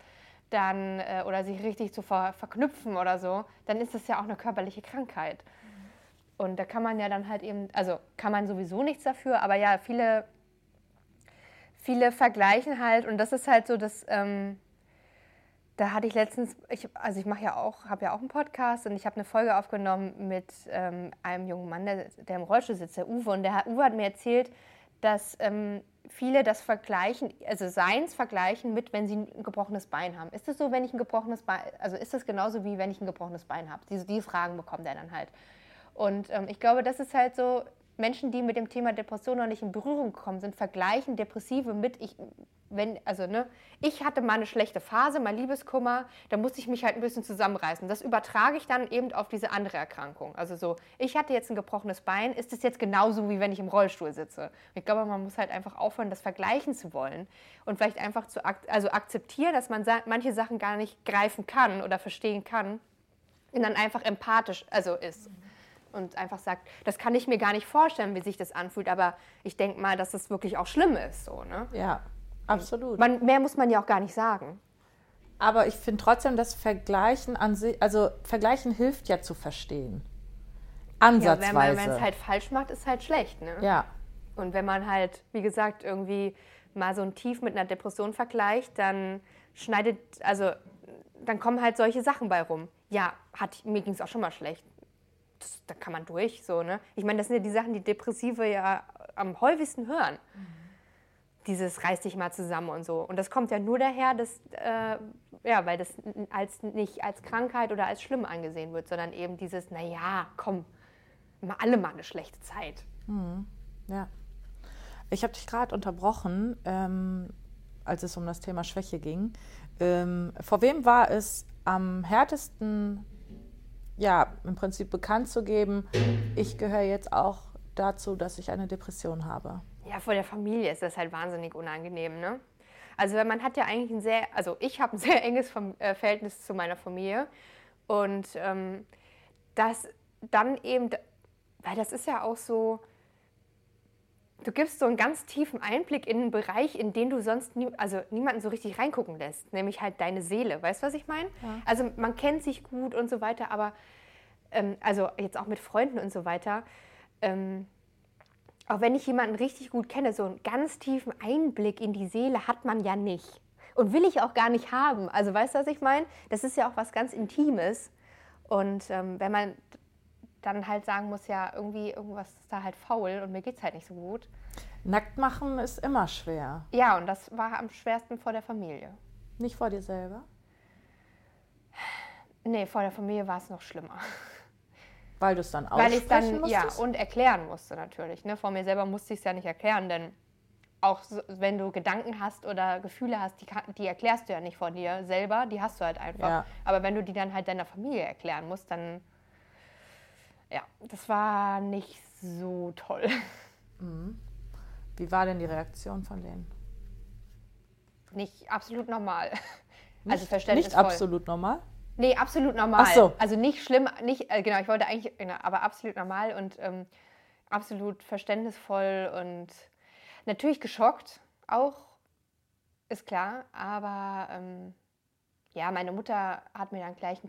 A: dann äh, oder sich richtig zu ver verknüpfen oder so, dann ist das ja auch eine körperliche Krankheit. Und da kann man ja dann halt eben, also kann man sowieso nichts dafür, aber ja, viele, viele vergleichen halt und das ist halt so, dass ähm, da hatte ich letztens, ich, also ich mache ja auch, habe ja auch einen Podcast und ich habe eine Folge aufgenommen mit ähm, einem jungen Mann, der, der, im Rollstuhl sitzt, der Uwe. Und der Uwe hat mir erzählt, dass ähm, viele das vergleichen, also Seins vergleichen mit, wenn sie ein gebrochenes Bein haben. Ist es so, wenn ich ein gebrochenes Bein, also ist das genauso wie wenn ich ein gebrochenes Bein habe? Diese die Fragen bekommt er dann halt. Und ähm, ich glaube, das ist halt so, Menschen, die mit dem Thema Depression noch nicht in Berührung gekommen sind, vergleichen Depressive mit, ich, wenn, also, ne, ich hatte mal eine schlechte Phase, mal Liebeskummer, da musste ich mich halt ein bisschen zusammenreißen. Das übertrage ich dann eben auf diese andere Erkrankung. Also so, ich hatte jetzt ein gebrochenes Bein, ist es jetzt genauso, wie wenn ich im Rollstuhl sitze? Ich glaube, man muss halt einfach aufhören, das vergleichen zu wollen und vielleicht einfach zu ak also akzeptieren, dass man manche Sachen gar nicht greifen kann oder verstehen kann und dann einfach empathisch also ist. Mhm und einfach sagt, das kann ich mir gar nicht vorstellen, wie sich das anfühlt, aber ich denke mal, dass es wirklich auch schlimm ist. So, ne?
B: Ja, absolut.
A: Man, mehr muss man ja auch gar nicht sagen.
B: Aber ich finde trotzdem, dass Vergleichen an sich, also Vergleichen hilft ja zu verstehen. Ansatzweise. Ja,
A: wenn man es halt falsch macht, ist halt schlecht. Ne?
B: Ja.
A: Und wenn man halt, wie gesagt, irgendwie mal so ein Tief mit einer Depression vergleicht, dann schneidet, also dann kommen halt solche Sachen bei rum. Ja, hat, mir ging es auch schon mal schlecht das, da kann man durch. So, ne? Ich meine, das sind ja die Sachen, die Depressive ja am häufigsten hören. Mhm. Dieses reiß dich mal zusammen und so. Und das kommt ja nur daher, dass, äh, ja, weil das als, nicht als Krankheit oder als schlimm angesehen wird, sondern eben dieses, naja, komm, mal alle mal eine schlechte Zeit.
B: Mhm. Ja. Ich habe dich gerade unterbrochen, ähm, als es um das Thema Schwäche ging. Ähm, vor wem war es am härtesten ja, im Prinzip bekannt zu geben, ich gehöre jetzt auch dazu, dass ich eine Depression habe.
A: Ja, vor der Familie ist das halt wahnsinnig unangenehm, ne? Also man hat ja eigentlich ein sehr, also ich habe ein sehr enges äh, Verhältnis zu meiner Familie und ähm, das dann eben, weil das ist ja auch so, du gibst so einen ganz tiefen Einblick in einen Bereich, in den du sonst nie, also niemanden so richtig reingucken lässt, nämlich halt deine Seele. Weißt du, was ich meine? Ja. Also man kennt sich gut und so weiter, aber ähm, also jetzt auch mit Freunden und so weiter, ähm, auch wenn ich jemanden richtig gut kenne, so einen ganz tiefen Einblick in die Seele hat man ja nicht. Und will ich auch gar nicht haben. Also weißt du, was ich meine? Das ist ja auch was ganz Intimes. Und ähm, wenn man dann halt sagen muss, ja, irgendwie irgendwas ist da halt faul und mir geht es halt nicht so gut.
B: Nackt machen ist immer schwer.
A: Ja, und das war am schwersten vor der Familie.
B: Nicht vor dir selber?
A: Nee, vor der Familie war es noch schlimmer.
B: Weil du es dann
A: aussprechen Weil ich dann, musstest? ja, und erklären musste natürlich. Ne? Vor mir selber musste ich es ja nicht erklären, denn auch so, wenn du Gedanken hast oder Gefühle hast, die, die, erklärst du ja nicht vor dir selber, die hast du halt einfach. Ja. Aber wenn du die dann halt deiner Familie erklären musst, dann ja, das war nicht so toll.
B: Mhm. Wie war denn die Reaktion von denen?
A: Nicht absolut normal.
B: Nicht, also verständnisvoll. Nicht absolut normal?
A: Nee, absolut normal. Ach so. Also nicht schlimm, nicht, äh, genau, ich wollte eigentlich, genau, aber absolut normal und ähm, absolut verständnisvoll und natürlich geschockt auch, ist klar, aber ähm, ja, meine Mutter hat mir dann gleich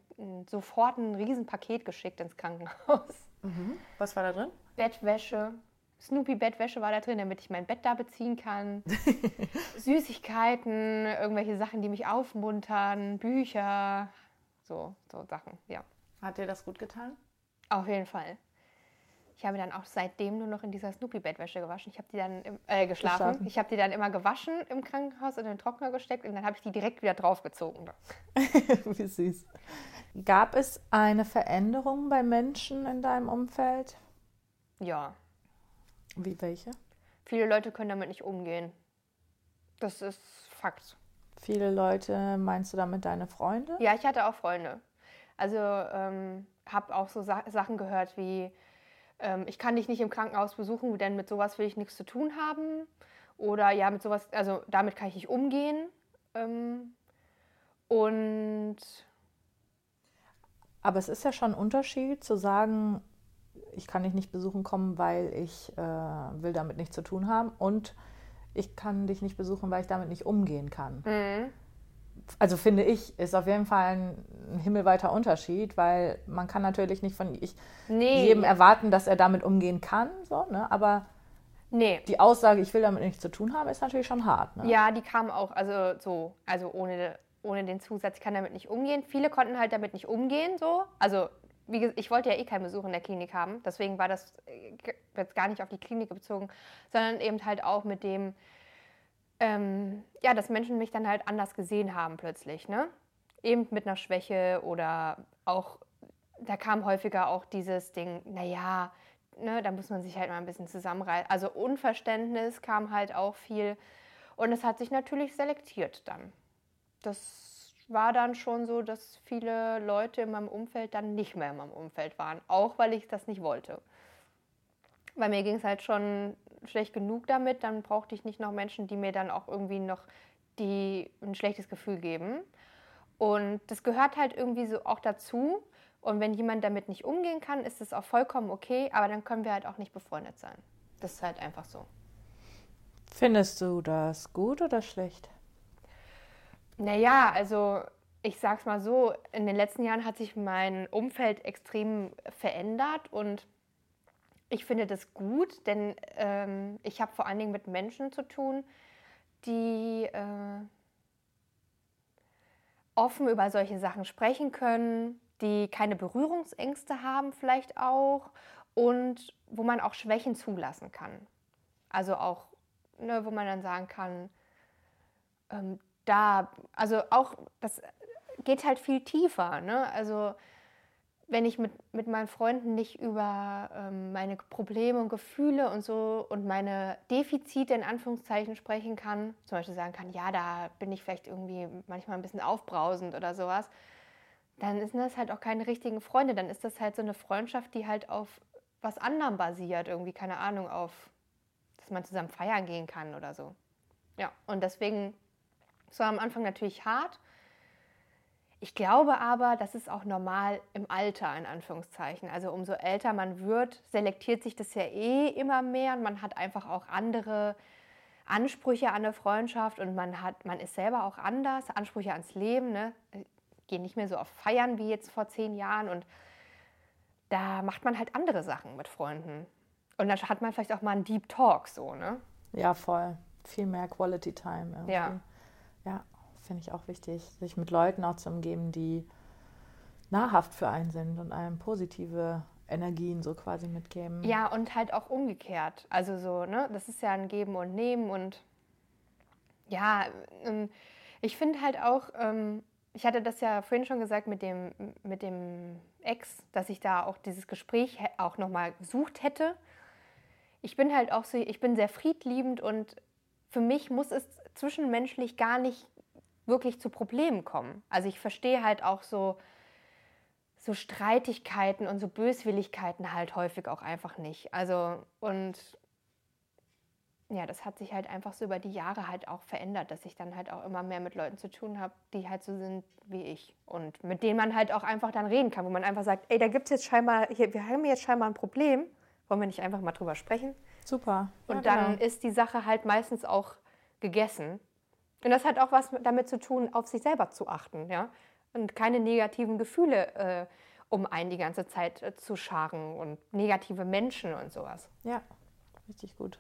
A: sofort ein Riesenpaket geschickt ins Krankenhaus.
B: Mhm. Was war da drin?
A: Bettwäsche. Snoopy-Bettwäsche war da drin, damit ich mein Bett da beziehen kann. Süßigkeiten, irgendwelche Sachen, die mich aufmuntern, Bücher, so, so Sachen, ja.
B: Hat dir das gut getan?
A: Auf jeden Fall. Ich habe dann auch seitdem nur noch in dieser Snoopy-Bettwäsche gewaschen. Ich habe die dann im, äh, geschlafen. geschlafen. Ich habe die dann immer gewaschen im Krankenhaus und in den Trockner gesteckt und dann habe ich die direkt wieder draufgezogen.
B: Wie süß. Gab es eine Veränderung bei Menschen in deinem Umfeld?
A: Ja.
B: Wie welche?
A: Viele Leute können damit nicht umgehen. Das ist Fakt.
B: Viele Leute, meinst du damit deine Freunde?
A: Ja, ich hatte auch Freunde. Also ähm, habe auch so Sa Sachen gehört wie, ähm, ich kann dich nicht im Krankenhaus besuchen, denn mit sowas will ich nichts zu tun haben. Oder ja, mit sowas, also damit kann ich nicht umgehen. Ähm, und
B: aber es ist ja schon ein Unterschied zu sagen, ich kann dich nicht besuchen kommen, weil ich äh, will damit nichts zu tun haben und ich kann dich nicht besuchen, weil ich damit nicht umgehen kann. Mhm. Also finde ich, ist auf jeden Fall ein himmelweiter Unterschied, weil man kann natürlich nicht von ich, nee. jedem erwarten, dass er damit umgehen kann, so, ne? aber nee. die Aussage, ich will damit nichts zu tun haben, ist natürlich schon hart. Ne?
A: Ja, die kam auch, also so, also ohne, ohne den Zusatz, ich kann damit nicht umgehen. Viele konnten halt damit nicht umgehen, so. Also wie gesagt, ich wollte ja eh keinen Besuch in der Klinik haben, deswegen war das äh, jetzt gar nicht auf die Klinik bezogen, sondern eben halt auch mit dem, ähm, ja, dass Menschen mich dann halt anders gesehen haben plötzlich, ne? Eben mit einer Schwäche oder auch, da kam häufiger auch dieses Ding, naja, ne, da muss man sich halt mal ein bisschen zusammenreißen. Also Unverständnis kam halt auch viel und es hat sich natürlich selektiert dann. Das war dann schon so, dass viele Leute in meinem Umfeld dann nicht mehr in meinem Umfeld waren, auch weil ich das nicht wollte. Weil mir ging es halt schon schlecht genug damit, dann brauchte ich nicht noch Menschen, die mir dann auch irgendwie noch die ein schlechtes Gefühl geben. Und das gehört halt irgendwie so auch dazu. Und wenn jemand damit nicht umgehen kann, ist es auch vollkommen okay, aber dann können wir halt auch nicht befreundet sein. Das ist halt einfach so.
B: Findest du das gut oder schlecht?
A: Naja, also ich sag's mal so, in den letzten Jahren hat sich mein Umfeld extrem verändert und ich finde das gut, denn ähm, ich habe vor allen Dingen mit Menschen zu tun, die äh, offen über solche Sachen sprechen können, die keine Berührungsängste haben vielleicht auch und wo man auch Schwächen zulassen kann. Also auch, ne, wo man dann sagen kann, ähm, da, also auch, das geht halt viel tiefer. Ne? Also wenn ich mit, mit meinen Freunden nicht über ähm, meine Probleme und Gefühle und so und meine Defizite in Anführungszeichen sprechen kann, zum Beispiel sagen kann, ja, da bin ich vielleicht irgendwie manchmal ein bisschen aufbrausend oder sowas, dann sind das halt auch keine richtigen Freunde. Dann ist das halt so eine Freundschaft, die halt auf was anderem basiert, irgendwie, keine Ahnung, auf, dass man zusammen feiern gehen kann oder so. Ja, und deswegen, es war am Anfang natürlich hart, ich glaube aber, das ist auch normal im Alter, in Anführungszeichen. Also umso älter man wird, selektiert sich das ja eh immer mehr und man hat einfach auch andere Ansprüche an eine Freundschaft und man, hat, man ist selber auch anders, Ansprüche ans Leben. Ne? Gehen nicht mehr so auf Feiern wie jetzt vor zehn Jahren und da macht man halt andere Sachen mit Freunden. Und dann hat man vielleicht auch mal einen Deep Talk so, ne?
B: Ja, voll. Viel mehr Quality Time.
A: Irgendwie. Ja.
B: Ja finde ich auch wichtig, sich mit Leuten auch zu umgeben, die nahrhaft für einen sind und einem positive Energien so quasi mitgeben.
A: Ja, und halt auch umgekehrt. Also so, ne, das ist ja ein Geben und Nehmen und ja, ähm, ich finde halt auch, ähm, ich hatte das ja vorhin schon gesagt mit dem, mit dem Ex, dass ich da auch dieses Gespräch auch nochmal gesucht hätte. Ich bin halt auch so, ich bin sehr friedliebend und für mich muss es zwischenmenschlich gar nicht wirklich zu Problemen kommen. Also ich verstehe halt auch so, so Streitigkeiten und so Böswilligkeiten halt häufig auch einfach nicht. Also und ja, das hat sich halt einfach so über die Jahre halt auch verändert, dass ich dann halt auch immer mehr mit Leuten zu tun habe, die halt so sind wie ich und mit denen man halt auch einfach dann reden kann, wo man einfach sagt, ey, da gibt es jetzt scheinbar, hier, wir haben jetzt scheinbar ein Problem, wollen wir nicht einfach mal drüber sprechen?
B: Super.
A: Und ja, dann genau. ist die Sache halt meistens auch gegessen. Und das hat auch was damit zu tun, auf sich selber zu achten, ja. Und keine negativen Gefühle äh, um einen die ganze Zeit äh, zu scharen und negative Menschen und sowas.
B: Ja, richtig gut.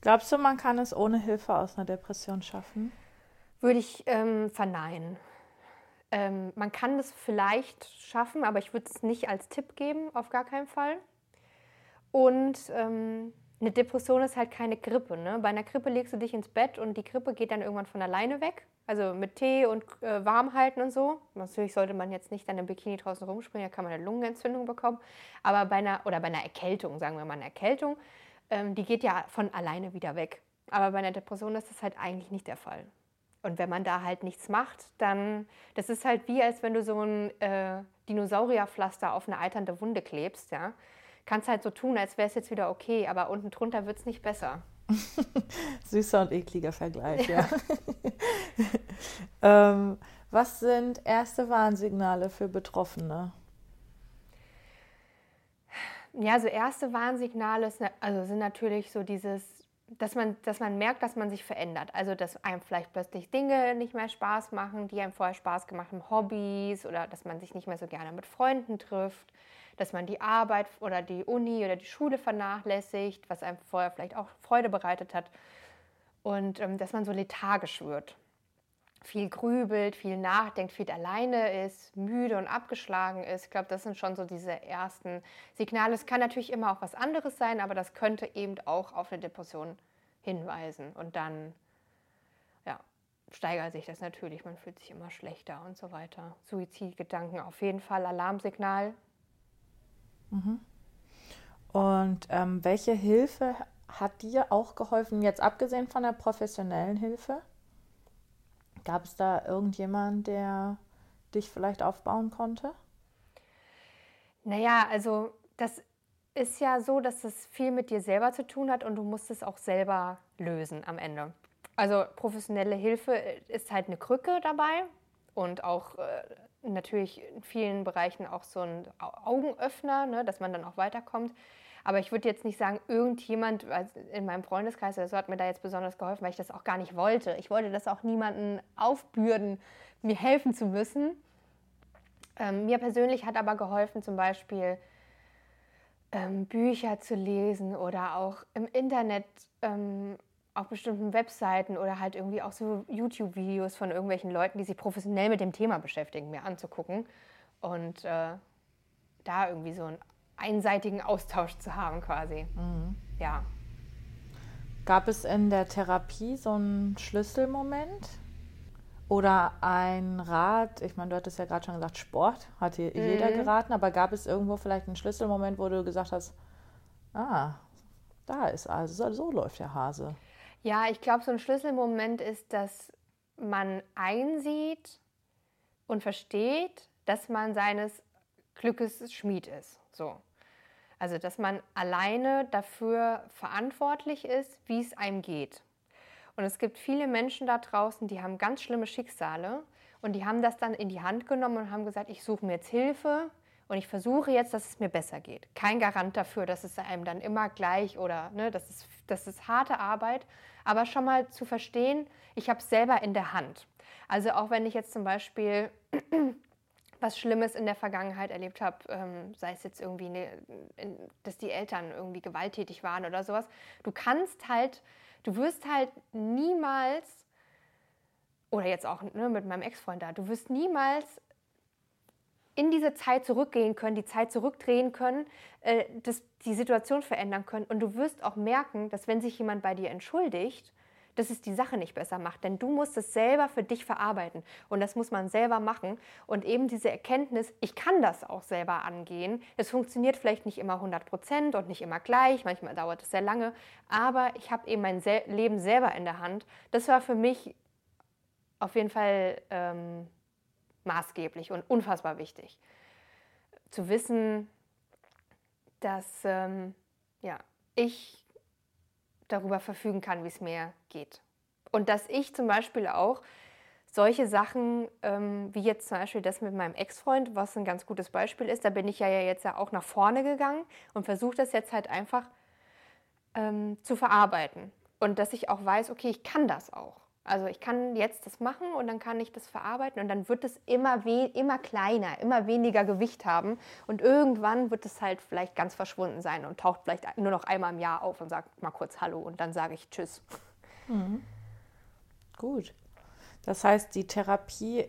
B: Glaubst du, man kann es ohne Hilfe aus einer Depression schaffen?
A: Würde ich ähm, verneinen. Ähm, man kann es vielleicht schaffen, aber ich würde es nicht als Tipp geben, auf gar keinen Fall. Und ähm, eine Depression ist halt keine Grippe. Ne? Bei einer Grippe legst du dich ins Bett und die Grippe geht dann irgendwann von alleine weg. Also mit Tee und äh, warm halten und so. Natürlich sollte man jetzt nicht dann im Bikini draußen rumspringen, da kann man eine Lungenentzündung bekommen. Aber bei einer, oder bei einer Erkältung, sagen wir mal eine Erkältung, ähm, die geht ja von alleine wieder weg. Aber bei einer Depression ist das halt eigentlich nicht der Fall. Und wenn man da halt nichts macht, dann, das ist halt wie, als wenn du so ein äh, Dinosaurierpflaster auf eine alternde Wunde klebst, ja kannst halt so tun, als wäre es jetzt wieder okay, aber unten drunter wird es nicht besser.
B: Süßer und ekliger Vergleich, ja. ähm, was sind erste Warnsignale für Betroffene?
A: Ja, so erste Warnsignale also sind natürlich so dieses, dass man, dass man merkt, dass man sich verändert. Also, dass einem vielleicht plötzlich Dinge nicht mehr Spaß machen, die einem vorher Spaß gemacht haben, Hobbys oder dass man sich nicht mehr so gerne mit Freunden trifft dass man die Arbeit oder die Uni oder die Schule vernachlässigt, was einem vorher vielleicht auch Freude bereitet hat. Und ähm, dass man so lethargisch wird. Viel grübelt, viel nachdenkt, viel alleine ist, müde und abgeschlagen ist. Ich glaube, das sind schon so diese ersten Signale. Es kann natürlich immer auch was anderes sein, aber das könnte eben auch auf eine Depression hinweisen. Und dann steigert sich das natürlich. Man fühlt sich immer schlechter und so weiter. Suizidgedanken auf jeden Fall, Alarmsignal.
B: Mhm. Und ähm, welche Hilfe hat dir auch geholfen, jetzt abgesehen von der professionellen Hilfe? Gab es da irgendjemand, der dich vielleicht aufbauen konnte?
A: Naja, also das ist ja so, dass es viel mit dir selber zu tun hat und du musst es auch selber lösen am Ende. Also professionelle Hilfe ist halt eine Krücke dabei und auch äh, natürlich in vielen Bereichen auch so ein Augenöffner, ne, dass man dann auch weiterkommt. Aber ich würde jetzt nicht sagen, irgendjemand in meinem Freundeskreis oder so hat mir da jetzt besonders geholfen, weil ich das auch gar nicht wollte. Ich wollte das auch niemanden aufbürden, mir helfen zu müssen. Ähm, mir persönlich hat aber geholfen, zum Beispiel ähm, Bücher zu lesen oder auch im Internet ähm, auf bestimmten Webseiten oder halt irgendwie auch so YouTube-Videos von irgendwelchen Leuten, die sich professionell mit dem Thema beschäftigen, mir anzugucken und äh, da irgendwie so einen einseitigen Austausch zu haben quasi. Mhm. Ja.
B: Gab es in der Therapie so einen Schlüsselmoment? Oder ein Rat, ich meine, du hattest ja gerade schon gesagt, Sport hat dir mhm. jeder geraten, aber gab es irgendwo vielleicht einen Schlüsselmoment, wo du gesagt hast, ah, da ist also, so läuft der Hase.
A: Ja, ich glaube, so ein Schlüsselmoment ist, dass man einsieht und versteht, dass man seines Glückes Schmied ist. So. Also, dass man alleine dafür verantwortlich ist, wie es einem geht. Und es gibt viele Menschen da draußen, die haben ganz schlimme Schicksale und die haben das dann in die Hand genommen und haben gesagt, ich suche mir jetzt Hilfe und ich versuche jetzt, dass es mir besser geht. Kein Garant dafür, dass es einem dann immer gleich oder ne, das, ist, das ist harte Arbeit, aber schon mal zu verstehen, ich habe es selber in der Hand. Also auch wenn ich jetzt zum Beispiel was Schlimmes in der Vergangenheit erlebt habe, ähm, sei es jetzt irgendwie, eine, dass die Eltern irgendwie gewalttätig waren oder sowas, du kannst halt Du wirst halt niemals, oder jetzt auch ne, mit meinem Ex-Freund da, du wirst niemals in diese Zeit zurückgehen können, die Zeit zurückdrehen können, äh, das, die Situation verändern können. Und du wirst auch merken, dass wenn sich jemand bei dir entschuldigt, dass es die Sache nicht besser macht. Denn du musst es selber für dich verarbeiten. Und das muss man selber machen. Und eben diese Erkenntnis, ich kann das auch selber angehen. Es funktioniert vielleicht nicht immer 100 Prozent und nicht immer gleich. Manchmal dauert es sehr lange. Aber ich habe eben mein Leben selber in der Hand. Das war für mich auf jeden Fall ähm, maßgeblich und unfassbar wichtig. Zu wissen, dass ähm, ja, ich darüber verfügen kann, wie es mir geht. Und dass ich zum Beispiel auch solche Sachen, ähm, wie jetzt zum Beispiel das mit meinem Ex-Freund, was ein ganz gutes Beispiel ist, da bin ich ja jetzt ja auch nach vorne gegangen und versuche das jetzt halt einfach ähm, zu verarbeiten. Und dass ich auch weiß, okay, ich kann das auch. Also ich kann jetzt das machen und dann kann ich das verarbeiten und dann wird es immer, immer kleiner, immer weniger Gewicht haben und irgendwann wird es halt vielleicht ganz verschwunden sein und taucht vielleicht nur noch einmal im Jahr auf und sagt mal kurz Hallo und dann sage ich Tschüss. Mhm.
B: Gut. Das heißt, die Therapie,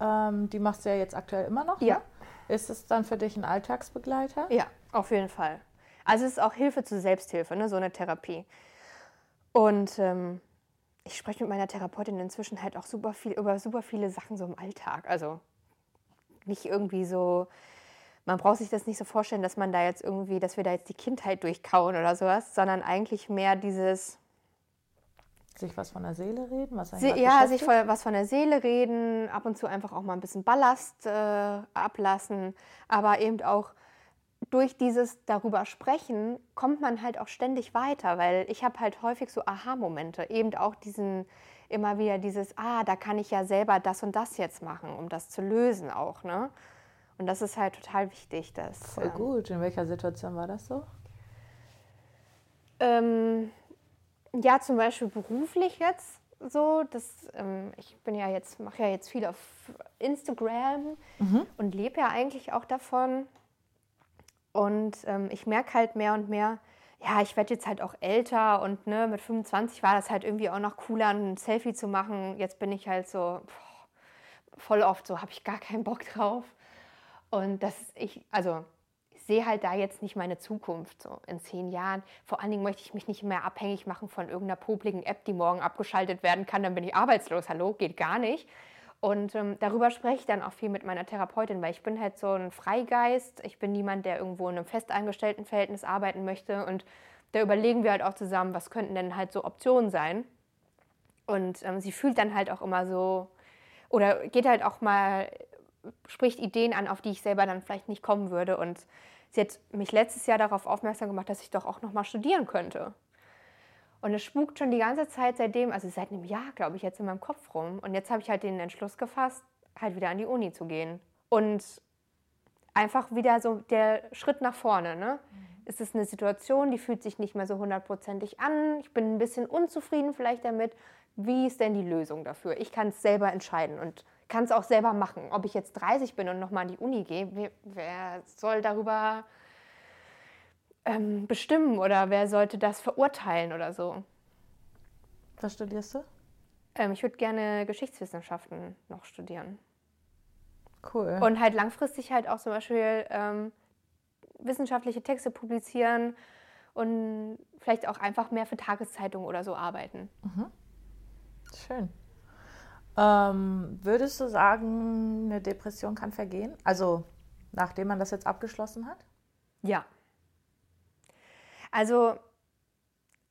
B: ähm, die machst du ja jetzt aktuell immer noch?
A: Ja.
B: Ne? Ist es dann für dich ein Alltagsbegleiter?
A: Ja, auf jeden Fall. Also es ist auch Hilfe zur Selbsthilfe, ne, so eine Therapie. Und ähm, ich spreche mit meiner Therapeutin inzwischen halt auch super viel über super viele Sachen so im Alltag. Also nicht irgendwie so, man braucht sich das nicht so vorstellen, dass man da jetzt irgendwie, dass wir da jetzt die Kindheit durchkauen oder sowas, sondern eigentlich mehr dieses
B: sich was von der Seele reden, was
A: Sie, ja, sich was von der Seele reden, ab und zu einfach auch mal ein bisschen Ballast äh, ablassen, aber eben auch durch dieses darüber sprechen kommt man halt auch ständig weiter, weil ich habe halt häufig so Aha-Momente, eben auch diesen immer wieder dieses, ah, da kann ich ja selber das und das jetzt machen, um das zu lösen auch, ne? Und das ist halt total wichtig. Dass,
B: Voll ähm, gut. In welcher Situation war das so?
A: Ähm, ja, zum Beispiel beruflich jetzt so. dass ähm, ich bin ja jetzt, mache ja jetzt viel auf Instagram mhm. und lebe ja eigentlich auch davon. Und ähm, ich merke halt mehr und mehr, ja, ich werde jetzt halt auch älter und ne, mit 25 war das halt irgendwie auch noch cooler, ein Selfie zu machen. Jetzt bin ich halt so boah, voll oft so, habe ich gar keinen Bock drauf. Und das ist ich, also ich sehe halt da jetzt nicht meine Zukunft so in zehn Jahren. Vor allen Dingen möchte ich mich nicht mehr abhängig machen von irgendeiner popligen App, die morgen abgeschaltet werden kann, dann bin ich arbeitslos. Hallo, geht gar nicht. Und ähm, darüber spreche ich dann auch viel mit meiner Therapeutin, weil ich bin halt so ein Freigeist. Ich bin niemand, der irgendwo in einem festeingestellten Verhältnis arbeiten möchte. Und da überlegen wir halt auch zusammen, was könnten denn halt so Optionen sein. Und ähm, sie fühlt dann halt auch immer so, oder geht halt auch mal, spricht Ideen an, auf die ich selber dann vielleicht nicht kommen würde. Und sie hat mich letztes Jahr darauf aufmerksam gemacht, dass ich doch auch nochmal studieren könnte. Und es spukt schon die ganze Zeit seitdem, also seit einem Jahr, glaube ich, jetzt in meinem Kopf rum. Und jetzt habe ich halt den Entschluss gefasst, halt wieder an die Uni zu gehen. Und einfach wieder so der Schritt nach vorne. Ne? Mhm. Es ist eine Situation, die fühlt sich nicht mehr so hundertprozentig an. Ich bin ein bisschen unzufrieden vielleicht damit. Wie ist denn die Lösung dafür? Ich kann es selber entscheiden und kann es auch selber machen. Ob ich jetzt 30 bin und nochmal an die Uni gehe, wer, wer soll darüber ähm, bestimmen oder wer sollte das verurteilen oder so.
B: Was studierst du?
A: Ähm, ich würde gerne Geschichtswissenschaften noch studieren.
B: Cool.
A: Und halt langfristig halt auch zum Beispiel ähm, wissenschaftliche Texte publizieren und vielleicht auch einfach mehr für Tageszeitungen oder so arbeiten.
B: Mhm. Schön. Ähm, würdest du sagen, eine Depression kann vergehen? Also nachdem man das jetzt abgeschlossen hat?
A: Ja. Also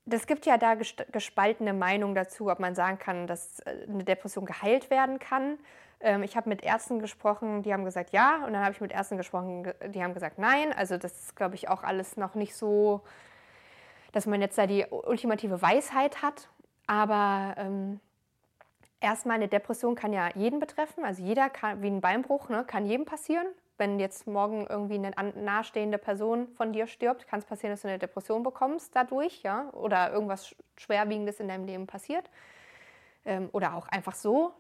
A: das gibt ja da gespaltene Meinungen dazu, ob man sagen kann, dass äh, eine Depression geheilt werden kann. Ähm, ich habe mit Ärzten gesprochen, die haben gesagt ja, und dann habe ich mit Ärzten gesprochen, die haben gesagt nein. Also das ist, glaube ich, auch alles noch nicht so, dass man jetzt da die ultimative Weisheit hat. Aber ähm, erstmal eine Depression kann ja jeden betreffen. Also jeder kann, wie ein Beinbruch, ne, kann jedem passieren wenn jetzt morgen irgendwie eine nahestehende Person von dir stirbt, kann es passieren, dass du eine Depression bekommst dadurch, ja, oder irgendwas Schwerwiegendes in deinem Leben passiert. Ähm, oder auch einfach so.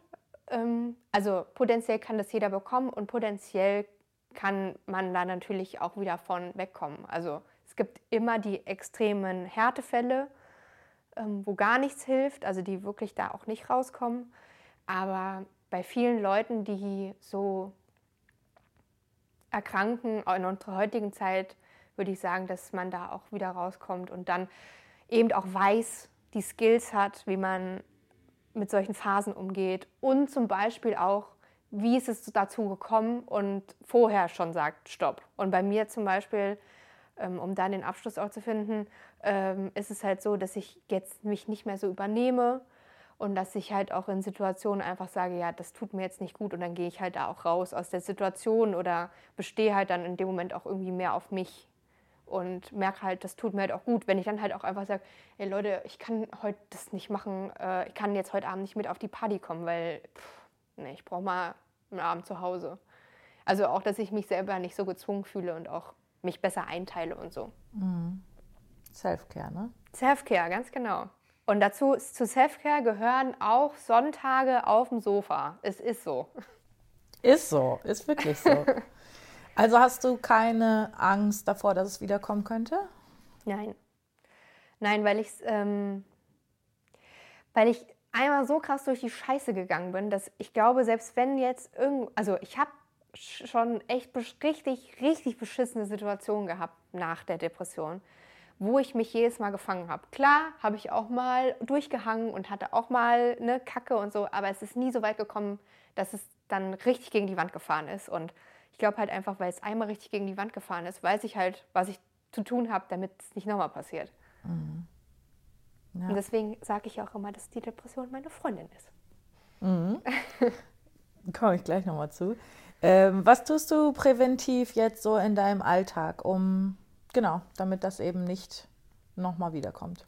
A: Ähm, also potenziell kann das jeder bekommen und potenziell kann man da natürlich auch wieder von wegkommen. Also es gibt immer die extremen Härtefälle, ähm, wo gar nichts hilft, also die wirklich da auch nicht rauskommen. Aber bei vielen Leuten, die so erkranken. In unserer heutigen Zeit würde ich sagen, dass man da auch wieder rauskommt und dann eben auch weiß, die Skills hat, wie man mit solchen Phasen umgeht und zum Beispiel auch, wie ist es dazu gekommen und vorher schon sagt, stopp. Und bei mir zum Beispiel, ähm, um dann den Abschluss auch zu finden, ähm, ist es halt so, dass ich jetzt mich nicht mehr so übernehme, und dass ich halt auch in Situationen einfach sage, ja, das tut mir jetzt nicht gut und dann gehe ich halt da auch raus aus der Situation oder bestehe halt dann in dem Moment auch irgendwie mehr auf mich und merke halt, das tut mir halt auch gut, wenn ich dann halt auch einfach sage, ey Leute, ich kann heute das nicht machen, äh, ich kann jetzt heute Abend nicht mit auf die Party kommen, weil pff, nee, ich brauche mal einen Abend zu Hause. Also auch, dass ich mich selber nicht so gezwungen fühle und auch mich besser einteile und so.
B: Mhm. Self-Care, ne?
A: Self-Care, ganz genau. Und dazu zu Selfcare gehören auch Sonntage auf dem Sofa. Es ist so.
B: Ist so, ist wirklich so. Also hast du keine Angst davor, dass es wiederkommen könnte?
A: Nein. Nein, weil ich ähm, weil ich einmal so krass durch die Scheiße gegangen bin, dass ich glaube, selbst wenn jetzt irgend, also ich habe schon echt richtig, richtig beschissene Situationen gehabt nach der Depression wo ich mich jedes Mal gefangen habe. Klar, habe ich auch mal durchgehangen und hatte auch mal eine Kacke und so, aber es ist nie so weit gekommen, dass es dann richtig gegen die Wand gefahren ist. Und ich glaube halt einfach, weil es einmal richtig gegen die Wand gefahren ist, weiß ich halt, was ich zu tun habe, damit es nicht nochmal passiert. Mhm. Ja. Und deswegen sage ich auch immer, dass die Depression meine Freundin ist.
B: Mhm. Komme ich gleich nochmal zu. Ähm, was tust du präventiv jetzt so in deinem Alltag, um Genau, damit das eben nicht nochmal wiederkommt.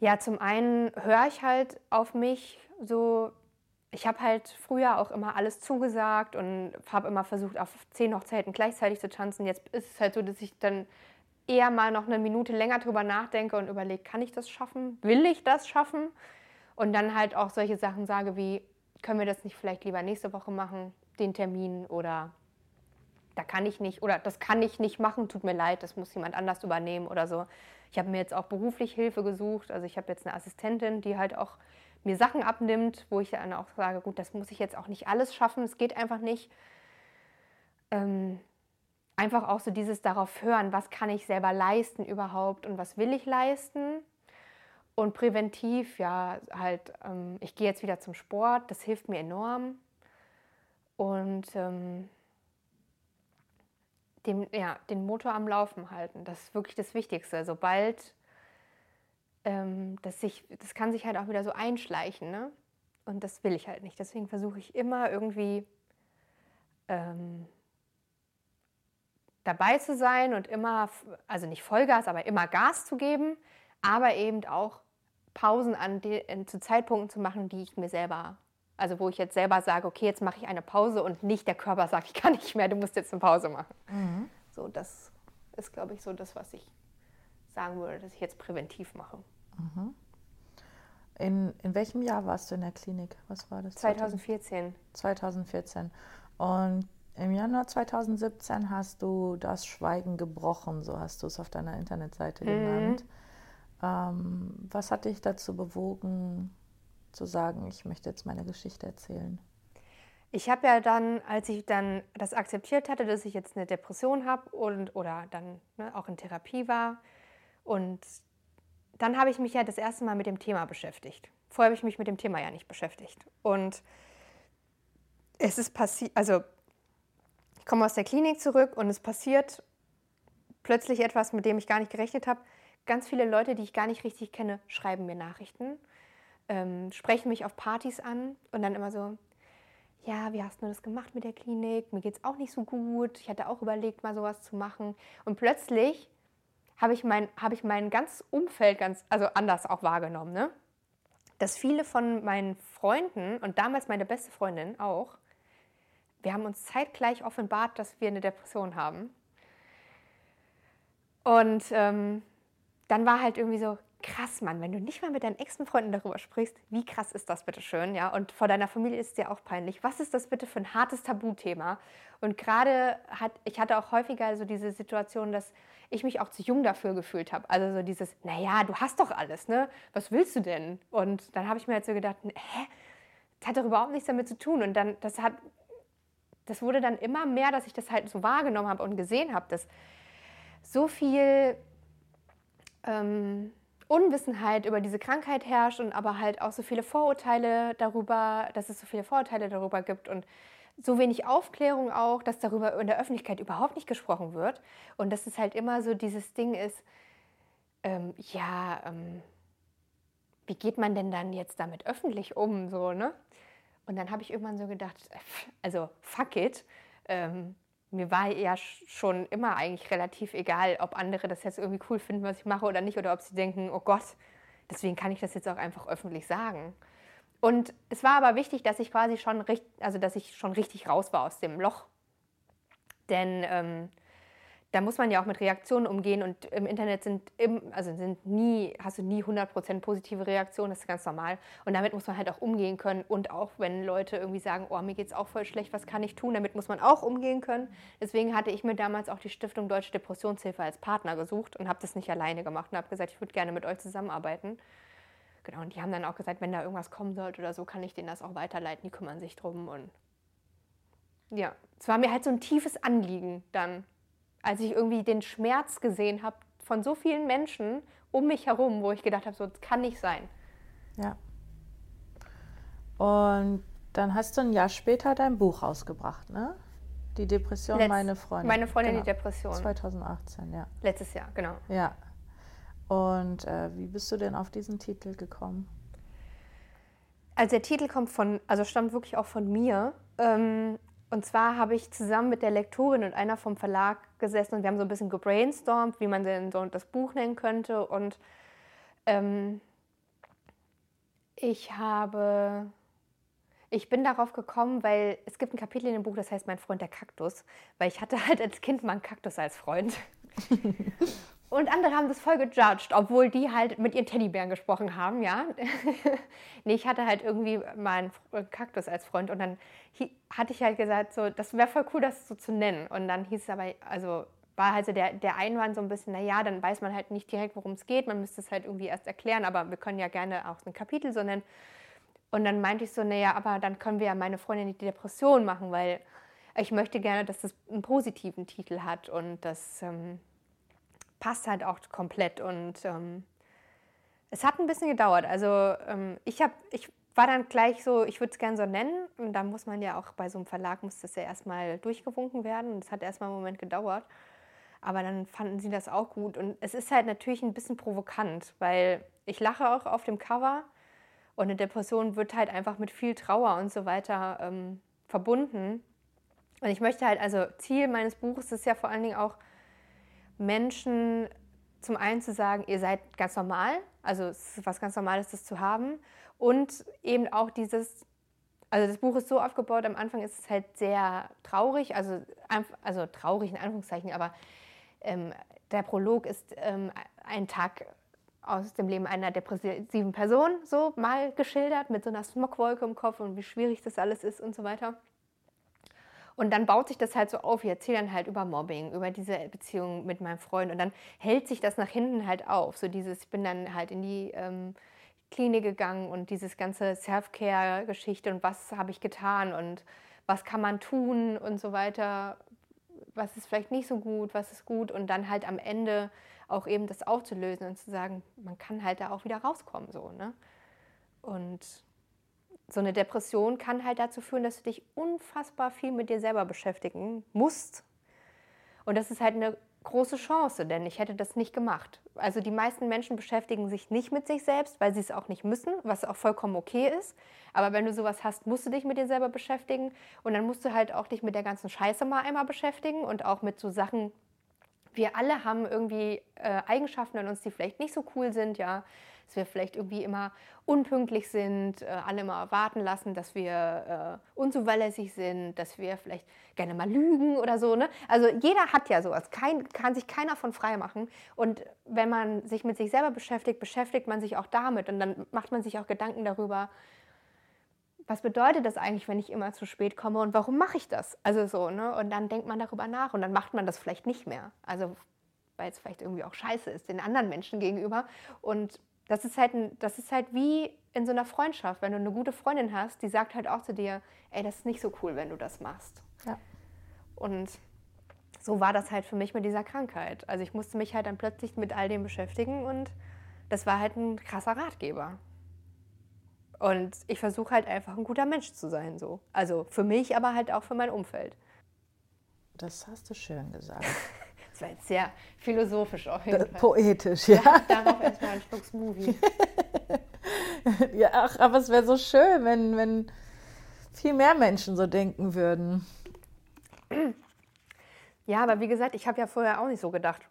A: Ja, zum einen höre ich halt auf mich so. Ich habe halt früher auch immer alles zugesagt und habe immer versucht, auf zehn Hochzeiten gleichzeitig zu tanzen. Jetzt ist es halt so, dass ich dann eher mal noch eine Minute länger drüber nachdenke und überlege, kann ich das schaffen? Will ich das schaffen? Und dann halt auch solche Sachen sage wie, können wir das nicht vielleicht lieber nächste Woche machen, den Termin oder da kann ich nicht oder das kann ich nicht machen, tut mir leid, das muss jemand anders übernehmen oder so. Ich habe mir jetzt auch beruflich Hilfe gesucht. Also ich habe jetzt eine Assistentin, die halt auch mir Sachen abnimmt, wo ich dann auch sage, gut, das muss ich jetzt auch nicht alles schaffen, es geht einfach nicht. Ähm, einfach auch so dieses darauf hören, was kann ich selber leisten überhaupt und was will ich leisten. Und präventiv, ja, halt, ähm, ich gehe jetzt wieder zum Sport, das hilft mir enorm. Und ähm, dem, ja, den Motor am Laufen halten, das ist wirklich das Wichtigste. Sobald ähm, das sich, das kann sich halt auch wieder so einschleichen, ne? Und das will ich halt nicht. Deswegen versuche ich immer irgendwie ähm, dabei zu sein und immer, also nicht Vollgas, aber immer Gas zu geben, aber eben auch Pausen an die, zu Zeitpunkten zu machen, die ich mir selber, also wo ich jetzt selber sage, okay, jetzt mache ich eine Pause und nicht der Körper sagt, ich kann nicht mehr, du musst jetzt eine Pause machen. Mhm. So, das ist, glaube ich, so das, was ich sagen würde, dass ich jetzt präventiv mache. Mhm.
B: In, in welchem Jahr warst du in der Klinik? Was war das?
A: 2014.
B: 2014. Und im Januar 2017 hast du das Schweigen gebrochen, so hast du es auf deiner Internetseite mhm. genannt. Ähm, was hat dich dazu bewogen, zu sagen, ich möchte jetzt meine Geschichte erzählen?
A: Ich habe ja dann, als ich dann das akzeptiert hatte, dass ich jetzt eine Depression habe und oder dann ne, auch in Therapie war und dann habe ich mich ja das erste Mal mit dem Thema beschäftigt. Vorher habe ich mich mit dem Thema ja nicht beschäftigt. Und es ist passiert, also ich komme aus der Klinik zurück und es passiert plötzlich etwas, mit dem ich gar nicht gerechnet habe. Ganz viele Leute, die ich gar nicht richtig kenne, schreiben mir Nachrichten, ähm, sprechen mich auf Partys an und dann immer so, ja, wie hast du das gemacht mit der Klinik? Mir geht es auch nicht so gut. Ich hatte auch überlegt, mal sowas zu machen. Und plötzlich habe ich, mein, hab ich mein ganzes Umfeld ganz, also anders auch wahrgenommen. Ne? Dass viele von meinen Freunden und damals meine beste Freundin auch wir haben uns zeitgleich offenbart, dass wir eine Depression haben. Und ähm, dann war halt irgendwie so, krass, Mann, wenn du nicht mal mit deinen engsten Freunden darüber sprichst, wie krass ist das bitte schön, ja? Und vor deiner Familie ist es dir auch peinlich. Was ist das bitte für ein hartes Tabuthema? Und gerade hat, ich hatte auch häufiger so diese Situation, dass ich mich auch zu jung dafür gefühlt habe. Also so dieses, naja, du hast doch alles, ne? Was willst du denn? Und dann habe ich mir halt so gedacht, hä? Das hat doch überhaupt nichts damit zu tun. Und dann, das hat das wurde dann immer mehr, dass ich das halt so wahrgenommen habe und gesehen habe, dass so viel ähm, Unwissenheit über diese Krankheit herrscht und aber halt auch so viele Vorurteile darüber, dass es so viele Vorurteile darüber gibt und so wenig Aufklärung auch, dass darüber in der Öffentlichkeit überhaupt nicht gesprochen wird und dass es halt immer so dieses Ding ist, ähm, ja, ähm, wie geht man denn dann jetzt damit öffentlich um, so, ne? Und dann habe ich irgendwann so gedacht, also fuck it. Ähm, mir war ja schon immer eigentlich relativ egal, ob andere das jetzt irgendwie cool finden, was ich mache oder nicht, oder ob sie denken, oh Gott, deswegen kann ich das jetzt auch einfach öffentlich sagen. Und es war aber wichtig, dass ich quasi schon, also dass ich schon richtig raus war aus dem Loch. Denn ähm, da muss man ja auch mit Reaktionen umgehen und im Internet sind, im, also sind nie, hast du nie 100% positive Reaktionen, das ist ganz normal. Und damit muss man halt auch umgehen können und auch wenn Leute irgendwie sagen, oh, mir geht es auch voll schlecht, was kann ich tun, damit muss man auch umgehen können. Deswegen hatte ich mir damals auch die Stiftung Deutsche Depressionshilfe als Partner gesucht und habe das nicht alleine gemacht und habe gesagt, ich würde gerne mit euch zusammenarbeiten. Genau, und die haben dann auch gesagt, wenn da irgendwas kommen sollte oder so, kann ich denen das auch weiterleiten, die kümmern sich drum und ja, es war mir halt so ein tiefes Anliegen dann als ich irgendwie den Schmerz gesehen habe von so vielen Menschen um mich herum, wo ich gedacht habe, so das kann nicht sein.
B: Ja. Und dann hast du ein Jahr später dein Buch rausgebracht, ne? Die Depression, Letz meine Freundin.
A: Meine Freundin, genau. die Depression.
B: 2018, ja.
A: Letztes Jahr, genau.
B: Ja. Und äh, wie bist du denn auf diesen Titel gekommen?
A: Also der Titel kommt von, also stammt wirklich auch von mir. Ähm, und zwar habe ich zusammen mit der Lektorin und einer vom Verlag gesessen und wir haben so ein bisschen gebrainstormt, wie man denn so das Buch nennen könnte. Und ähm, ich habe, ich bin darauf gekommen, weil es gibt ein Kapitel in dem Buch, das heißt Mein Freund der Kaktus, weil ich hatte halt als Kind mal einen Kaktus als Freund. Und andere haben das voll gejudged, obwohl die halt mit ihren Teddybären gesprochen haben, ja. nee, ich hatte halt irgendwie mal einen Kaktus als Freund und dann hatte ich halt gesagt, so, das wäre voll cool, das so zu nennen. Und dann hieß es aber, also war halt so der, der Einwand so ein bisschen, naja, dann weiß man halt nicht direkt, worum es geht, man müsste es halt irgendwie erst erklären, aber wir können ja gerne auch ein Kapitel so nennen. Und dann meinte ich so, naja, aber dann können wir ja meine Freundin die Depression machen, weil ich möchte gerne, dass es einen positiven Titel hat und das ähm, passt halt auch komplett. Und ähm, es hat ein bisschen gedauert. Also ähm, ich habe, ich war dann gleich so, ich würde es gerne so nennen. Und da muss man ja auch bei so einem Verlag, muss das ja erstmal durchgewunken werden. Und es hat erstmal einen Moment gedauert. Aber dann fanden sie das auch gut. Und es ist halt natürlich ein bisschen provokant, weil ich lache auch auf dem Cover. Und eine Depression wird halt einfach mit viel Trauer und so weiter ähm, verbunden. Und ich möchte halt, also Ziel meines Buches ist ja vor allen Dingen auch, Menschen zum einen zu sagen, ihr seid ganz normal, also es ist was ganz Normales, das zu haben. Und eben auch dieses, also das Buch ist so aufgebaut, am Anfang ist es halt sehr traurig, also, also traurig in Anführungszeichen, aber ähm, der Prolog ist ähm, ein Tag aus dem Leben einer depressiven Person, so mal geschildert, mit so einer Smogwolke im Kopf und wie schwierig das alles ist und so weiter. Und dann baut sich das halt so auf. Ich erzähle dann halt über Mobbing, über diese Beziehung mit meinem Freund. Und dann hält sich das nach hinten halt auf. So dieses, ich bin dann halt in die ähm, Klinik gegangen und dieses ganze Self-Care-Geschichte und was habe ich getan und was kann man tun und so weiter. Was ist vielleicht nicht so gut, was ist gut. Und dann halt am Ende auch eben das aufzulösen und zu sagen, man kann halt da auch wieder rauskommen. So, ne? Und so eine Depression kann halt dazu führen, dass du dich unfassbar viel mit dir selber beschäftigen musst. Und das ist halt eine große Chance, denn ich hätte das nicht gemacht. Also die meisten Menschen beschäftigen sich nicht mit sich selbst, weil sie es auch nicht müssen, was auch vollkommen okay ist. Aber wenn du sowas hast, musst du dich mit dir selber beschäftigen und dann musst du halt auch dich mit der ganzen Scheiße mal einmal beschäftigen und auch mit so Sachen, wir alle haben irgendwie äh, Eigenschaften an uns, die vielleicht nicht so cool sind, ja dass wir vielleicht irgendwie immer unpünktlich sind, äh, alle immer warten lassen, dass wir äh, unzuverlässig sind, dass wir vielleicht gerne mal lügen oder so. Ne? Also jeder hat ja sowas, Kein, kann sich keiner von frei machen. Und wenn man sich mit sich selber beschäftigt, beschäftigt man sich auch damit und dann macht man sich auch Gedanken darüber, was bedeutet das eigentlich, wenn ich immer zu spät komme und warum mache ich das? Also so, ne? Und dann denkt man darüber nach und dann macht man das vielleicht nicht mehr. Also weil es vielleicht irgendwie auch scheiße ist den anderen Menschen gegenüber. Und das ist halt, das ist halt wie in so einer Freundschaft, wenn du eine gute Freundin hast, die sagt halt auch zu dir, ey, das ist nicht so cool, wenn du das machst. Ja. Und so war das halt für mich mit dieser Krankheit. Also ich musste mich halt dann plötzlich mit all dem beschäftigen und das war halt ein krasser Ratgeber. Und ich versuche halt einfach ein guter Mensch zu sein, so. Also für mich, aber halt auch für mein Umfeld.
B: Das hast du schön gesagt.
A: Das war jetzt sehr philosophisch auf jeden
B: Fall. Poetisch, ja.
A: Darauf erstmal ein Schluck Smoothie.
B: ja, ach, aber es wäre so schön, wenn, wenn viel mehr Menschen so denken würden.
A: Ja, aber wie gesagt, ich habe ja vorher auch nicht so gedacht.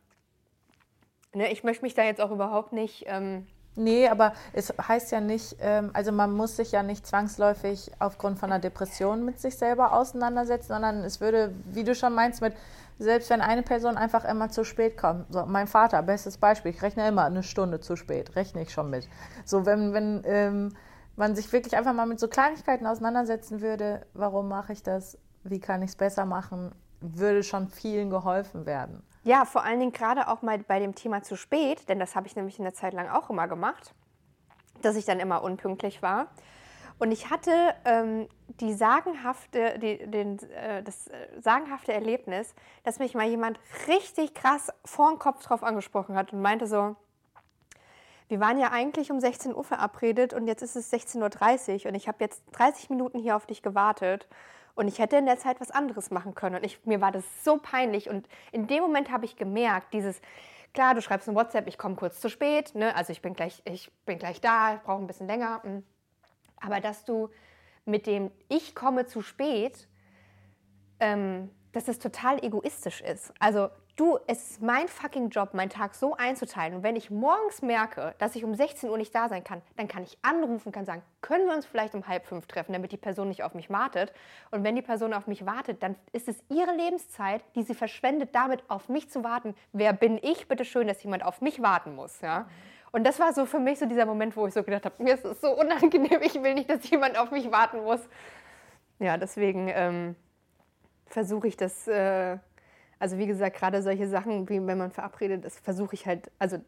A: Ne, ich möchte mich da jetzt auch überhaupt nicht. Ähm
B: Nee, aber es heißt ja nicht, ähm, also man muss sich ja nicht zwangsläufig aufgrund von einer Depression mit sich selber auseinandersetzen, sondern es würde, wie du schon meinst, mit selbst wenn eine Person einfach immer zu spät kommt. So, mein Vater, bestes Beispiel, ich rechne immer eine Stunde zu spät, rechne ich schon mit. So, wenn, wenn ähm, man sich wirklich einfach mal mit so Kleinigkeiten auseinandersetzen würde, warum mache ich das, wie kann ich es besser machen, würde schon vielen geholfen werden.
A: Ja, vor allen Dingen gerade auch mal bei dem Thema zu spät, denn das habe ich nämlich in der Zeit lang auch immer gemacht, dass ich dann immer unpünktlich war. Und ich hatte ähm, die sagenhafte, die, den, äh, das äh, sagenhafte Erlebnis, dass mich mal jemand richtig krass vor den Kopf drauf angesprochen hat und meinte so, wir waren ja eigentlich um 16 Uhr verabredet und jetzt ist es 16.30 Uhr und ich habe jetzt 30 Minuten hier auf dich gewartet und ich hätte in der Zeit was anderes machen können. Und ich, mir war das so peinlich und in dem Moment habe ich gemerkt, dieses, klar, du schreibst ein WhatsApp, ich komme kurz zu spät, ne? also ich bin gleich, ich bin gleich da, brauche ein bisschen länger. Hm aber dass du mit dem Ich komme zu spät, ähm, dass es total egoistisch ist. Also du, es ist mein fucking Job, meinen Tag so einzuteilen. Und wenn ich morgens merke, dass ich um 16 Uhr nicht da sein kann, dann kann ich anrufen, kann sagen, können wir uns vielleicht um halb fünf treffen, damit die Person nicht auf mich wartet. Und wenn die Person auf mich wartet, dann ist es ihre Lebenszeit, die sie verschwendet, damit auf mich zu warten. Wer bin ich, bitte schön, dass jemand auf mich warten muss. Ja? Mhm. Und das war so für mich so dieser Moment, wo ich so gedacht habe, mir ist es so unangenehm, ich will nicht, dass jemand auf mich warten muss. Ja, deswegen ähm, versuche ich das, äh, also wie gesagt, gerade solche Sachen, wie wenn man verabredet ist, versuche ich halt, also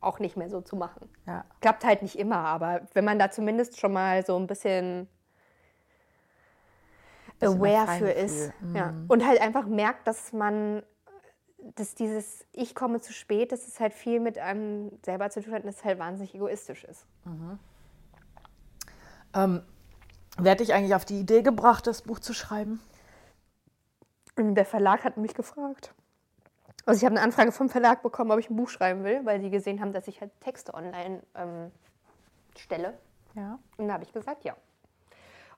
A: auch nicht mehr so zu machen. Ja. Klappt halt nicht immer, aber wenn man da zumindest schon mal so ein bisschen aware für ist.
B: Mhm.
A: Ja. Und halt einfach merkt, dass man, dass dieses Ich komme zu spät, dass es halt viel mit einem selber zu tun hat und dass es halt wahnsinnig egoistisch ist.
B: Ähm, wer hat dich eigentlich auf die Idee gebracht, das Buch zu schreiben?
A: Der Verlag hat mich gefragt. Also ich habe eine Anfrage vom Verlag bekommen, ob ich ein Buch schreiben will, weil die gesehen haben, dass ich halt Texte online ähm, stelle.
B: Ja.
A: Und da habe ich gesagt, ja.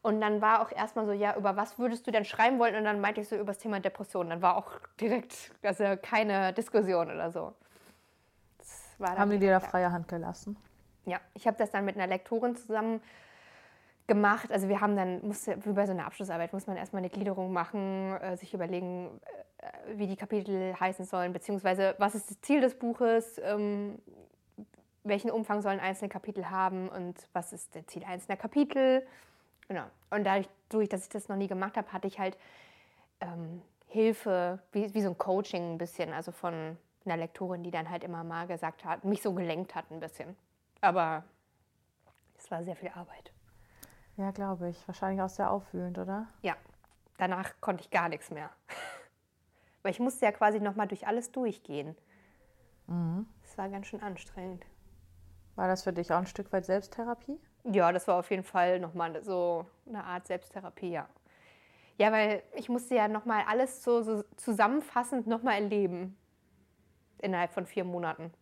A: Und dann war auch erstmal so, ja, über was würdest du denn schreiben wollen? Und dann meinte ich so über das Thema Depression. Dann war auch direkt, also keine Diskussion oder so.
B: Haben die dir da freie Hand gelassen?
A: Ja, ich habe das dann mit einer Lektorin zusammen gemacht. Also wir haben dann, musste, wie bei so einer Abschlussarbeit, muss man erstmal eine Gliederung machen, äh, sich überlegen, äh, wie die Kapitel heißen sollen, beziehungsweise was ist das Ziel des Buches, ähm, welchen Umfang sollen einzelne Kapitel haben und was ist das Ziel einzelner Kapitel. Genau. Und dadurch, durch, dass ich das noch nie gemacht habe, hatte ich halt ähm, Hilfe, wie, wie so ein Coaching ein bisschen, also von einer Lektorin, die dann halt immer mal gesagt hat, mich so gelenkt hat ein bisschen. Aber es war sehr viel Arbeit.
B: Ja, glaube ich. Wahrscheinlich auch sehr aufwühlend, oder?
A: Ja, danach konnte ich gar nichts mehr. Weil ich musste ja quasi nochmal durch alles durchgehen. Das war ganz schön anstrengend.
B: War das für dich auch ein Stück weit Selbsttherapie?
A: Ja, das war auf jeden Fall nochmal so eine Art Selbsttherapie, ja. Ja, weil ich musste ja nochmal alles so, so zusammenfassend nochmal erleben. Innerhalb von vier Monaten.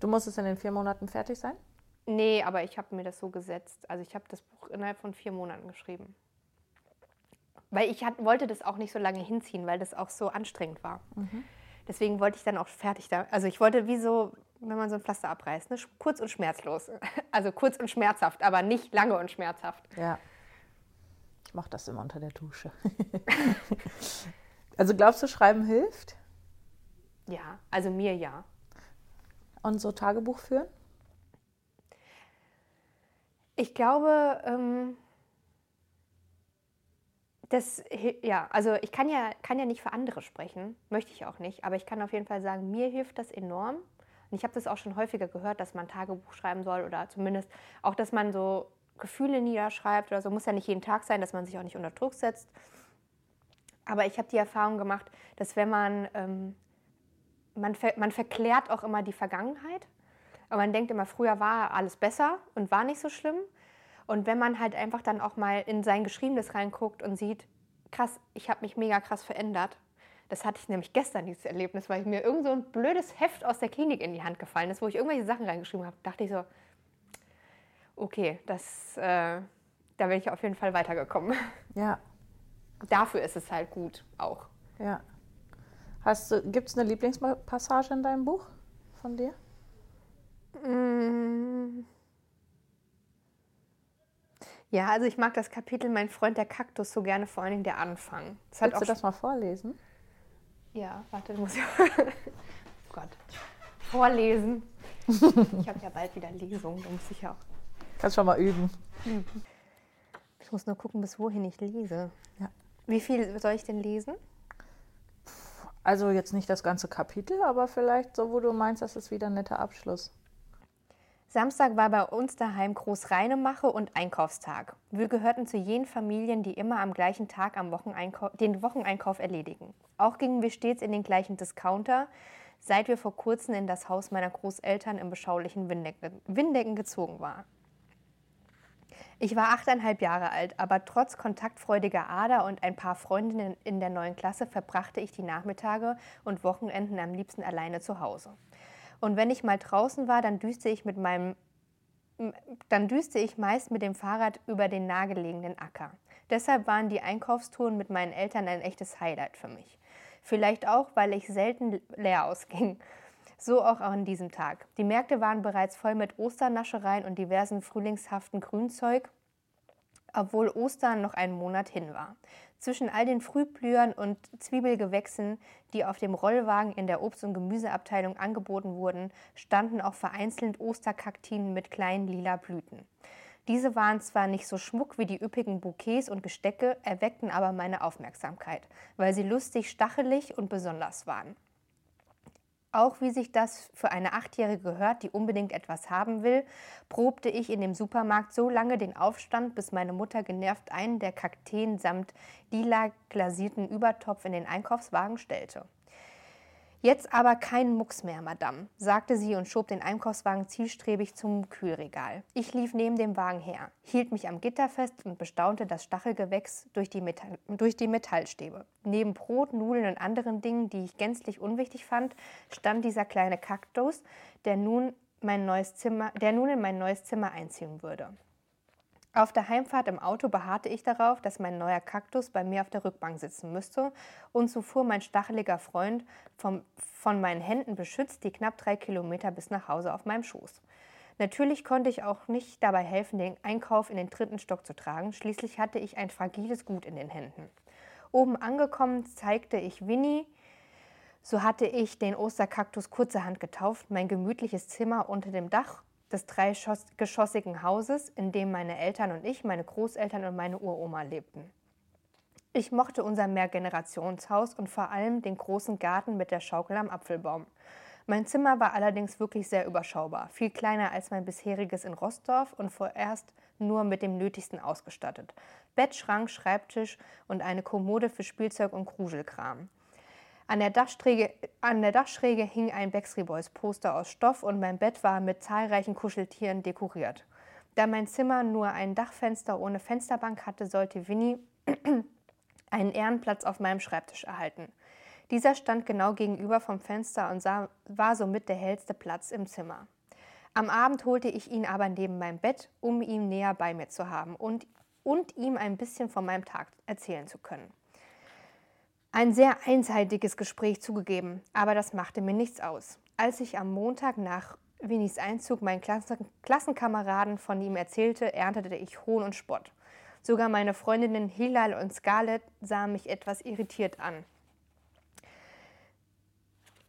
B: Du musstest in den vier Monaten fertig sein?
A: Nee, aber ich habe mir das so gesetzt. Also ich habe das Buch innerhalb von vier Monaten geschrieben. Weil ich hat, wollte das auch nicht so lange hinziehen, weil das auch so anstrengend war. Deswegen wollte ich dann auch fertig da. Also ich wollte wie so, wenn man so ein Pflaster abreißt, ne? kurz und schmerzlos. Also kurz und schmerzhaft, aber nicht lange und schmerzhaft.
B: Ja. Ich mache das immer unter der Dusche. also glaubst du, Schreiben hilft?
A: Ja, also mir ja.
B: Und so Tagebuch führen?
A: Ich glaube, ähm, das, ja, also ich kann ja, kann ja nicht für andere sprechen, möchte ich auch nicht, aber ich kann auf jeden Fall sagen, mir hilft das enorm. Und ich habe das auch schon häufiger gehört, dass man Tagebuch schreiben soll oder zumindest auch, dass man so Gefühle niederschreibt oder so. Muss ja nicht jeden Tag sein, dass man sich auch nicht unter Druck setzt. Aber ich habe die Erfahrung gemacht, dass wenn man, ähm, man, ver man verklärt auch immer die Vergangenheit. Und man denkt immer, früher war alles besser und war nicht so schlimm. Und wenn man halt einfach dann auch mal in sein Geschriebenes reinguckt und sieht, krass, ich habe mich mega krass verändert. Das hatte ich nämlich gestern, dieses Erlebnis, weil mir irgend so ein blödes Heft aus der Klinik in die Hand gefallen ist, wo ich irgendwelche Sachen reingeschrieben habe. Dachte ich so, okay, das, äh, da bin ich auf jeden Fall weitergekommen.
B: Ja,
A: Dafür ist es halt gut auch.
B: ja. Hast du, gibt es eine Lieblingspassage in deinem Buch von dir?
A: Mm. Ja, also ich mag das Kapitel Mein Freund der Kaktus so gerne, vor allen Dingen der Anfang. Das
B: Willst du das mal vorlesen?
A: Ja, warte, du musst ja. oh Gott. Vorlesen. Ich habe ja bald wieder Lesung, da muss ich ja auch.
B: Kannst schon mal üben.
A: Ich muss nur gucken, bis wohin ich lese.
B: Ja.
A: Wie viel soll ich denn lesen?
B: Also jetzt nicht das ganze Kapitel, aber vielleicht so, wo du meinst, das ist wieder ein netter Abschluss.
A: Samstag war bei uns daheim Großreinemache und Einkaufstag. Wir gehörten zu jenen Familien, die immer am gleichen Tag am Wocheneinkauf, den Wocheneinkauf erledigen. Auch gingen wir stets in den gleichen Discounter, seit wir vor kurzem in das Haus meiner Großeltern im beschaulichen Windecken, Windecken gezogen waren. Ich war achteinhalb Jahre alt, aber trotz kontaktfreudiger Ader und ein paar Freundinnen in der neuen Klasse verbrachte ich die Nachmittage und Wochenenden am liebsten alleine zu Hause. Und wenn ich mal draußen war, dann düste ich mit meinem dann düste ich meist mit dem Fahrrad über den nahegelegenen Acker. Deshalb waren die Einkaufstouren mit meinen Eltern ein echtes Highlight für mich. Vielleicht auch, weil ich selten leer ausging. So auch an diesem Tag. Die Märkte waren bereits voll mit Osternaschereien und diversen frühlingshaften Grünzeug, obwohl Ostern noch einen Monat hin war. Zwischen all den Frühblühern und Zwiebelgewächsen, die auf dem Rollwagen in der Obst- und Gemüseabteilung angeboten wurden, standen auch vereinzelt Osterkaktinen mit kleinen lila Blüten. Diese waren zwar nicht so schmuck wie die üppigen Bouquets und Gestecke, erweckten aber meine Aufmerksamkeit, weil sie lustig, stachelig und besonders waren. Auch wie sich das für eine Achtjährige gehört, die unbedingt etwas haben will, probte ich in dem Supermarkt so lange den Aufstand, bis meine Mutter genervt einen der Kakteen samt lila glasierten Übertopf in den Einkaufswagen stellte. Jetzt aber kein Mucks mehr, Madame, sagte sie und schob den Einkaufswagen zielstrebig zum Kühlregal. Ich lief neben dem Wagen her, hielt mich am Gitter fest und bestaunte das Stachelgewächs durch die, Metall durch die Metallstäbe. Neben Brot, Nudeln und anderen Dingen, die ich gänzlich unwichtig fand, stand dieser kleine Kaktus, der nun, mein neues Zimmer, der nun in mein neues Zimmer einziehen würde. Auf der Heimfahrt im Auto beharrte ich darauf, dass mein neuer Kaktus bei mir auf der Rückbank sitzen müsste, und so fuhr mein stacheliger Freund vom, von meinen Händen beschützt die knapp drei Kilometer bis nach Hause auf meinem Schoß. Natürlich konnte ich auch nicht dabei helfen, den Einkauf in den dritten Stock zu tragen, schließlich hatte ich ein fragiles Gut in den Händen. Oben angekommen zeigte ich Winnie, so hatte ich den Osterkaktus kurzerhand getauft, mein gemütliches Zimmer unter dem Dach des dreigeschossigen Hauses, in dem meine Eltern und ich, meine Großeltern und meine Uroma lebten. Ich mochte unser Mehrgenerationshaus und vor allem den großen Garten mit der Schaukel am Apfelbaum. Mein Zimmer war allerdings wirklich sehr überschaubar, viel kleiner als mein bisheriges in Rostorf und vorerst nur mit dem Nötigsten ausgestattet. Bett, Schrank, Schreibtisch und eine Kommode für Spielzeug und Kruschelkram. An der, Dachschräge, an der Dachschräge hing ein Backstreet Boys Poster aus Stoff und mein Bett war mit zahlreichen Kuscheltieren dekoriert. Da mein Zimmer nur ein Dachfenster ohne Fensterbank hatte, sollte Winnie einen Ehrenplatz auf meinem Schreibtisch erhalten. Dieser stand genau gegenüber vom Fenster und sah, war somit der hellste Platz im Zimmer. Am Abend holte ich ihn aber neben meinem Bett, um ihn näher bei mir zu haben und, und ihm ein bisschen von meinem Tag erzählen zu können. Ein sehr einseitiges Gespräch zugegeben, aber das machte mir nichts aus. Als ich am Montag nach Winnies Einzug meinen Klassen Klassenkameraden von ihm erzählte, erntete ich Hohn und Spott. Sogar meine Freundinnen Hilal und Scarlett sahen mich etwas irritiert an.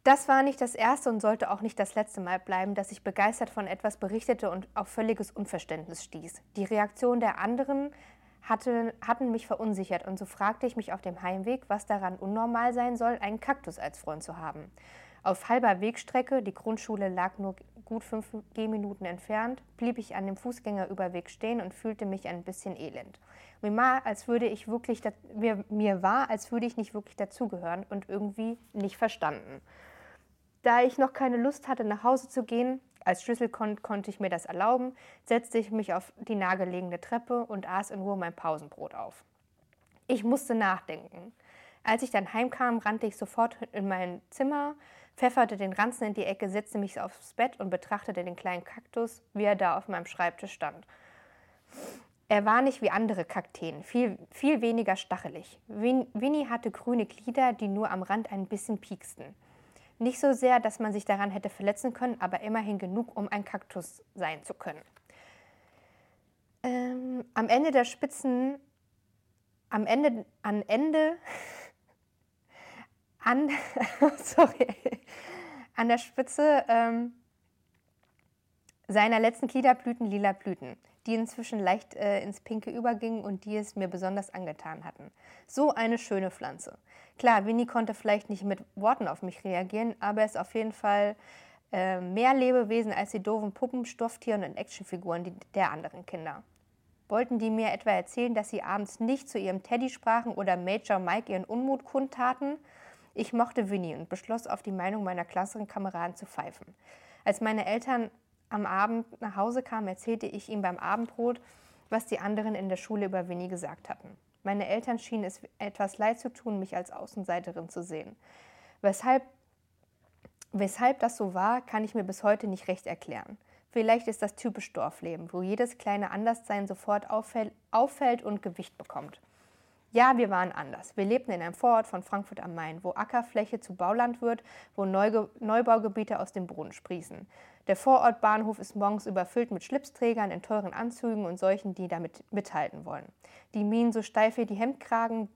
A: Das war nicht das erste und sollte auch nicht das letzte Mal bleiben, dass ich begeistert von etwas berichtete und auf völliges Unverständnis stieß. Die Reaktion der anderen hatte, hatten mich verunsichert und so fragte ich mich auf dem Heimweg, was daran unnormal sein soll, einen Kaktus als Freund zu haben. Auf halber Wegstrecke, die Grundschule lag nur gut fünf Gehminuten entfernt, blieb ich an dem Fußgängerüberweg stehen und fühlte mich ein bisschen elend. Mir war, als würde ich wirklich, mir, mir war, als würde ich nicht wirklich dazugehören und irgendwie nicht verstanden. Da ich noch keine Lust hatte, nach Hause zu gehen, als Schlüssel kon konnte ich mir das erlauben, setzte ich mich auf die nahegelegene Treppe und aß in Ruhe mein Pausenbrot auf. Ich musste nachdenken. Als ich dann heimkam, rannte ich sofort in mein Zimmer, pfefferte den Ranzen in die Ecke, setzte mich aufs Bett und betrachtete den kleinen Kaktus, wie er da auf meinem Schreibtisch stand. Er war nicht wie andere Kakteen, viel, viel weniger stachelig. Winnie hatte grüne Glieder, die nur am Rand ein bisschen pieksten. Nicht so sehr, dass man sich daran hätte verletzen können, aber immerhin genug, um ein Kaktus sein zu können. Ähm, am Ende der Spitzen, am Ende, an Ende, an, sorry, an der Spitze ähm, seiner letzten Glieder blühten lila Blüten die inzwischen leicht äh, ins Pinke übergingen und die es mir besonders angetan hatten. So eine schöne Pflanze. Klar, Winnie konnte vielleicht nicht mit Worten auf mich reagieren, aber er ist auf jeden Fall äh, mehr Lebewesen als die doofen Puppen, Stofftieren und Actionfiguren die, der anderen Kinder. Wollten die mir etwa erzählen, dass sie abends nicht zu ihrem Teddy sprachen oder Major Mike ihren Unmut kundtaten? Ich mochte Winnie und beschloss, auf die Meinung meiner Klassenkameraden zu pfeifen. Als meine Eltern am Abend nach Hause kam, erzählte ich ihm beim Abendbrot, was die anderen in der Schule über Winnie gesagt hatten. Meine Eltern schienen es etwas leid zu tun, mich als Außenseiterin zu sehen. Weshalb, weshalb das so war, kann ich mir bis heute nicht recht erklären. Vielleicht ist das typisch Dorfleben, wo jedes kleine Anderssein sofort auffällt, auffällt und Gewicht bekommt. Ja, wir waren anders. Wir lebten in einem Vorort von Frankfurt am Main, wo Ackerfläche zu Bauland wird, wo Neuge Neubaugebiete aus dem Boden sprießen. Der Vorortbahnhof ist morgens überfüllt mit Schlipsträgern in teuren Anzügen und solchen, die damit mithalten wollen. Die Minen so steif wie die Hemdkragen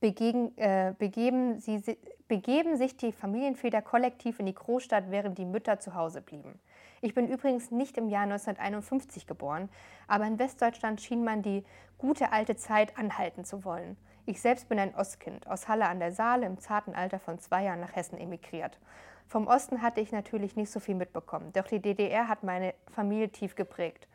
A: begegen, äh, begeben, sie, begeben sich die Familienväter kollektiv in die Großstadt, während die Mütter zu Hause blieben. Ich bin übrigens nicht im Jahr 1951 geboren, aber in Westdeutschland schien man die gute alte Zeit anhalten zu wollen. Ich selbst bin ein Ostkind, aus Halle an der Saale im zarten Alter von zwei Jahren nach Hessen emigriert. Vom Osten hatte ich natürlich nicht so viel mitbekommen, doch die DDR hat meine Familie tief geprägt.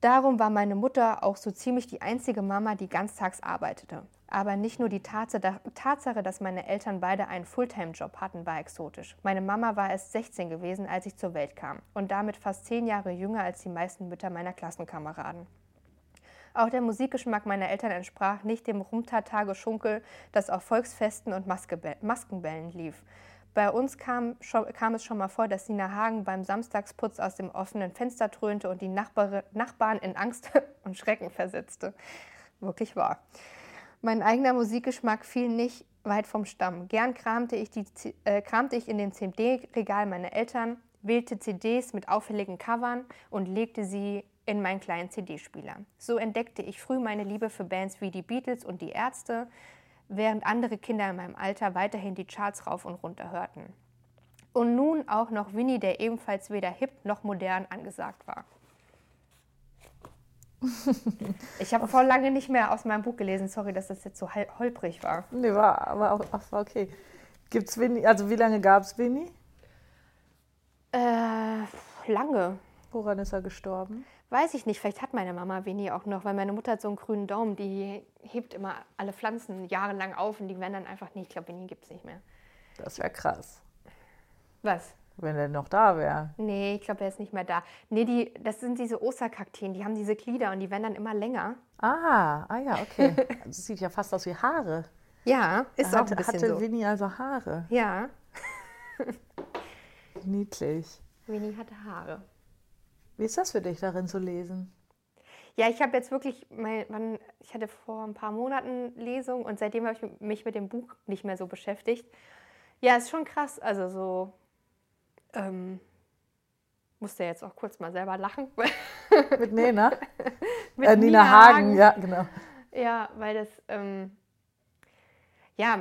A: Darum war meine Mutter auch so ziemlich die einzige Mama, die ganztags arbeitete. Aber nicht nur die Tatsache, dass meine Eltern beide einen Fulltime-Job hatten, war exotisch. Meine Mama war erst 16 gewesen, als ich zur Welt kam und damit fast zehn Jahre jünger als die meisten Mütter meiner Klassenkameraden. Auch der Musikgeschmack meiner Eltern entsprach nicht dem Rumtata-Geschunkel, das auf Volksfesten und Maskenbällen lief. Bei uns kam, kam, es schon mal vor, dass Nina Hagen beim Samstagsputz aus dem offenen Fenster trönte und die Nachbar, Nachbarn in Angst und Schrecken versetzte. Wirklich wahr. Mein eigener Musikgeschmack fiel nicht weit vom Stamm. Gern kramte ich, die, äh, kramte ich in dem CD-Regal meiner Eltern, wählte CDs mit auffälligen Covern und legte sie in meinen kleinen CD-Spieler. So entdeckte ich früh meine Liebe für Bands wie die Beatles und die Ärzte, während andere Kinder in meinem Alter weiterhin die Charts rauf und runter hörten. Und nun auch noch Winnie, der ebenfalls weder hip noch modern angesagt war. Ich habe vor lange nicht mehr aus meinem Buch gelesen. Sorry, dass das jetzt so holprig war.
B: Nee, war aber auch ach, war okay. Gibt's Winnie, also wie lange gab es Winnie?
A: Äh, lange.
B: Woran ist er gestorben?
A: Weiß ich nicht, vielleicht hat meine Mama Winnie auch noch, weil meine Mutter hat so einen grünen Daumen, die hebt immer alle Pflanzen jahrelang auf und die werden dann einfach nicht. Ich glaube, Winnie gibt es nicht mehr.
B: Das wäre krass.
A: Was?
B: Wenn er noch da wäre.
A: Nee, ich glaube, er ist nicht mehr da. Nee, die, das sind diese Osterkakteen, die haben diese Glieder und die werden dann immer länger.
B: Ah, ah ja, okay. Das sieht ja fast aus wie Haare.
A: Ja, ist
B: da
A: auch ein bisschen
B: hatte
A: so.
B: Winnie also Haare.
A: Ja,
B: Niedlich.
A: Winnie hatte Haare.
B: Wie ist das für dich, darin zu lesen?
A: Ja, ich habe jetzt wirklich, mein, ich hatte vor ein paar Monaten Lesung und seitdem habe ich mich mit dem Buch nicht mehr so beschäftigt. Ja, ist schon krass. Also so, ähm, musste jetzt auch kurz mal selber lachen.
B: Mit Nena?
A: Mit
B: äh, Nina, Hagen. ja, genau.
A: Ja, weil das, ähm, ja,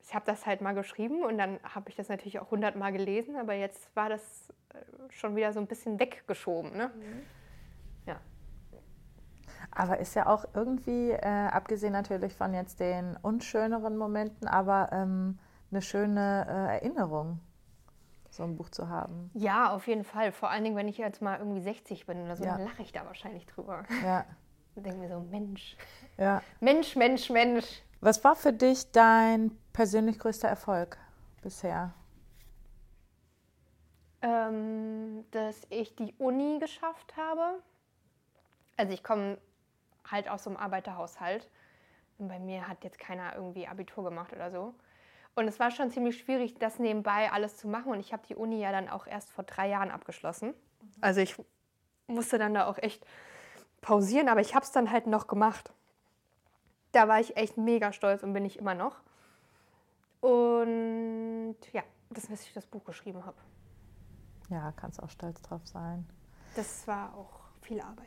A: ich habe das halt mal geschrieben und dann habe ich das natürlich auch hundertmal gelesen, aber jetzt war das äh, schon wieder so ein bisschen weggeschoben. Ne? Ja.
B: Aber ist ja auch irgendwie, äh, abgesehen natürlich von jetzt den unschöneren Momenten, aber ähm, eine schöne äh, Erinnerung, so ein Buch zu haben.
A: ja, auf jeden Fall. Vor allen Dingen, wenn ich jetzt mal irgendwie 60 bin oder so,
B: Ja.
A: dann lache ich da wahrscheinlich drüber.
B: Ja,
A: Und denke mir so, Mensch,
B: ja.
A: Mensch, Mensch, Mensch.
B: Was war für dich dein persönlich größter Erfolg bisher?
A: ähm, dass ich die Uni geschafft habe. Also ich komme halt aus so einem Arbeiterhaushalt. Und bei mir hat jetzt keiner irgendwie Abitur gemacht oder so. Und es war schon ziemlich schwierig, das nebenbei alles zu machen. Und ich habe die Uni ja dann auch erst vor drei Jahren abgeschlossen. Also ich musste dann da auch echt pausieren, aber ich habe es dann halt noch gemacht. Da war ich echt mega stolz und bin ich immer noch. Und ja, das, dass ich das Buch geschrieben habe.
B: Ja, kannst auch stolz drauf sein.
A: Das war auch viel Arbeit.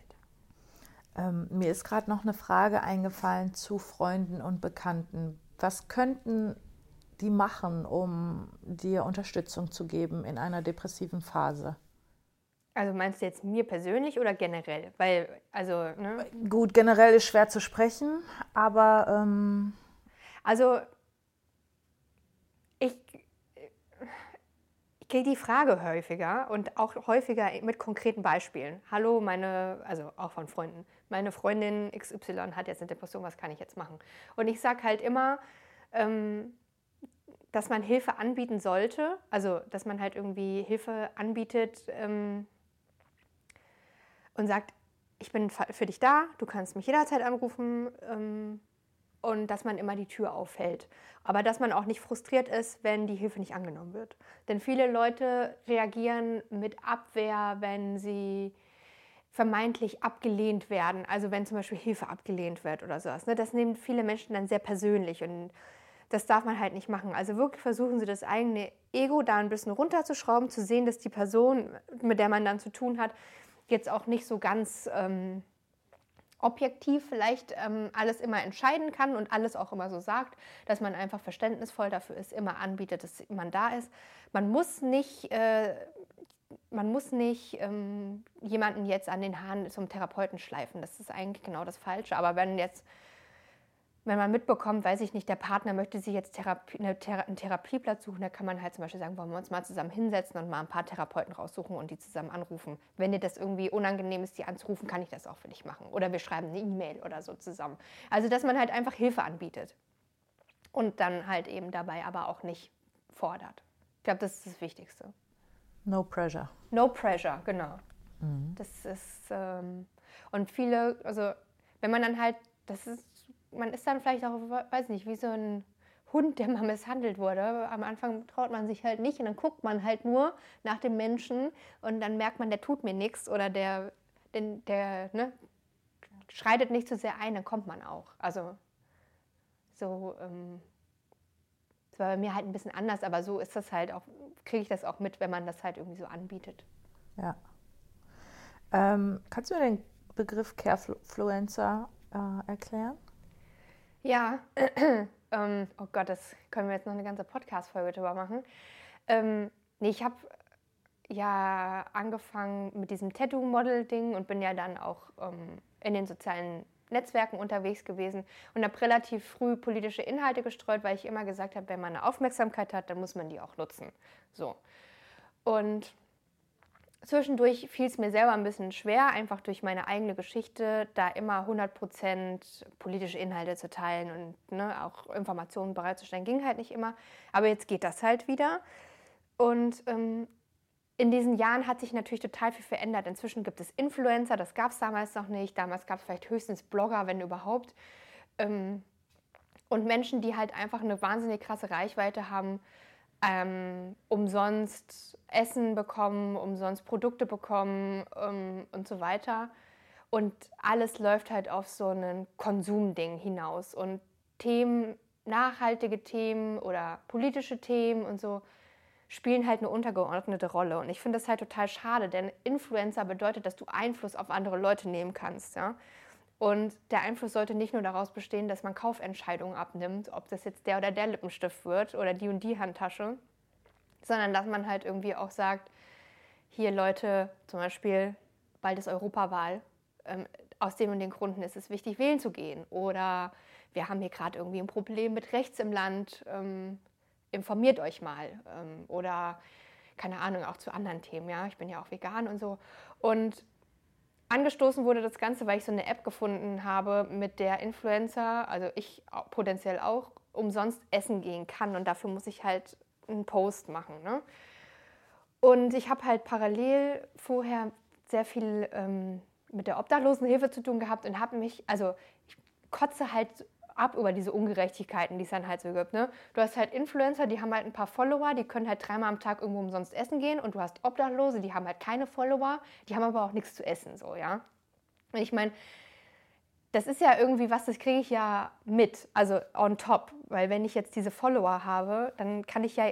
B: Ähm, mir ist gerade noch eine Frage eingefallen zu Freunden und Bekannten. Was könnten die machen, um dir Unterstützung zu geben in einer depressiven Phase?
A: Also meinst du jetzt mir persönlich oder generell? Weil, also, ne?
B: Gut, generell ist schwer zu sprechen, aber ähm,
A: Also, ich, ich kriege die Frage häufiger und auch häufiger mit konkreten Beispielen. Hallo, meine, also auch von Freunden, meine Freundin XY hat jetzt eine Depression, was kann ich jetzt machen? Und ich sage halt immer, ähm, dass man Hilfe anbieten sollte, also dass man halt irgendwie Hilfe anbietet ähm, und sagt, ich bin für dich da, du kannst mich jederzeit anrufen ähm, und dass man immer die Tür aufhält. Aber dass man auch nicht frustriert ist, wenn die Hilfe nicht angenommen wird. Denn viele Leute reagieren mit Abwehr, wenn sie vermeintlich abgelehnt werden. Also wenn zum Beispiel Hilfe abgelehnt wird oder sowas. Ne? Das nehmen viele Menschen dann sehr persönlich und das darf man halt nicht machen. Also wirklich versuchen sie das eigene Ego da ein bisschen runterzuschrauben, zu sehen, dass die Person, mit der man dann zu tun hat, jetzt auch nicht so ganz ähm, objektiv vielleicht ähm, alles immer entscheiden kann und alles auch immer so sagt, dass man einfach verständnisvoll dafür ist, immer anbietet, dass man da ist. Man muss nicht, äh, man muss nicht ähm, jemanden jetzt an den Haaren zum Therapeuten schleifen. Das ist eigentlich genau das Falsche. Aber wenn jetzt wenn man mitbekommt, weiß ich nicht, der Partner möchte sich jetzt Therapie, eine Thera einen Therapieplatz suchen, da kann man halt zum Beispiel sagen, wollen wir uns mal zusammen hinsetzen und mal ein paar Therapeuten raussuchen und die zusammen anrufen. Wenn dir das irgendwie unangenehm ist, die anzurufen, kann ich das auch für dich machen. Oder wir schreiben eine E-Mail oder so zusammen. Also, dass man halt einfach Hilfe anbietet und dann halt eben dabei aber auch nicht fordert. Ich glaube, das ist das Wichtigste.
B: No pressure.
A: No pressure, genau. Mhm. Das ist, ähm, und viele, also wenn man dann halt, das ist man ist dann vielleicht auch, weiß nicht, wie so ein Hund, der mal misshandelt wurde. Am Anfang traut man sich halt nicht und dann guckt man halt nur nach dem Menschen und dann merkt man, der tut mir nichts oder der, der, der ne, schreitet nicht zu so sehr ein, dann kommt man auch. Also so, ähm, das war bei mir halt ein bisschen anders, aber so ist das halt auch, kriege ich das auch mit, wenn man das halt irgendwie so anbietet.
B: Ja. Ähm, kannst du mir den Begriff Carefluencer äh, erklären?
A: Ja, ähm, oh Gott, das können wir jetzt noch eine ganze Podcast-Folge drüber machen. Ähm, nee, ich habe ja angefangen mit diesem Tattoo-Model-Ding und bin ja dann auch ähm, in den sozialen Netzwerken unterwegs gewesen und habe relativ früh politische Inhalte gestreut, weil ich immer gesagt habe, wenn man eine Aufmerksamkeit hat, dann muss man die auch nutzen. So. Und Zwischendurch fiel es mir selber ein bisschen schwer, einfach durch meine eigene Geschichte, da immer 100% politische Inhalte zu teilen und ne, auch Informationen bereitzustellen, ging halt nicht immer. Aber jetzt geht das halt wieder. Und ähm, in diesen Jahren hat sich natürlich total viel verändert. Inzwischen gibt es Influencer, das gab es damals noch nicht. Damals gab es vielleicht höchstens Blogger, wenn überhaupt. Ähm, und Menschen, die halt einfach eine wahnsinnig krasse Reichweite haben, ähm, umsonst Essen bekommen, umsonst Produkte bekommen ähm, und so weiter. Und alles läuft halt auf so ein Konsumding hinaus. Und Themen, nachhaltige Themen oder politische Themen und so spielen halt eine untergeordnete Rolle. Und ich finde das halt total schade, denn Influencer bedeutet, dass du Einfluss auf andere Leute nehmen kannst. Ja? Und der Einfluss sollte nicht nur daraus bestehen, dass man Kaufentscheidungen abnimmt, ob das jetzt der oder der Lippenstift wird oder die und die Handtasche, sondern dass man halt irgendwie auch sagt, hier Leute, zum Beispiel bald ist Europawahl, ähm, aus dem und den Gründen ist es wichtig, wählen zu gehen. Oder wir haben hier gerade irgendwie ein Problem mit rechts im Land, ähm, informiert euch mal. Ähm, oder keine Ahnung, auch zu anderen Themen, ja, ich bin ja auch vegan und so. Und Angestoßen wurde das Ganze, weil ich so eine App gefunden habe, mit der Influencer, also ich potenziell auch, umsonst essen gehen kann. Und dafür muss ich halt einen Post machen. Ne? Und ich habe halt parallel vorher sehr viel ähm, mit der Obdachlosenhilfe zu tun gehabt und habe mich, also ich kotze halt ab über diese Ungerechtigkeiten, die es dann halt so gibt. Ne? Du hast halt Influencer, die haben halt ein paar Follower, die können halt dreimal am Tag irgendwo umsonst essen gehen und du hast Obdachlose, die haben halt keine Follower, die haben aber auch nichts zu essen, so, ja. Und ich meine, das ist ja irgendwie was, das kriege ich ja mit, also on top, weil wenn ich jetzt diese Follower habe, dann kann ich ja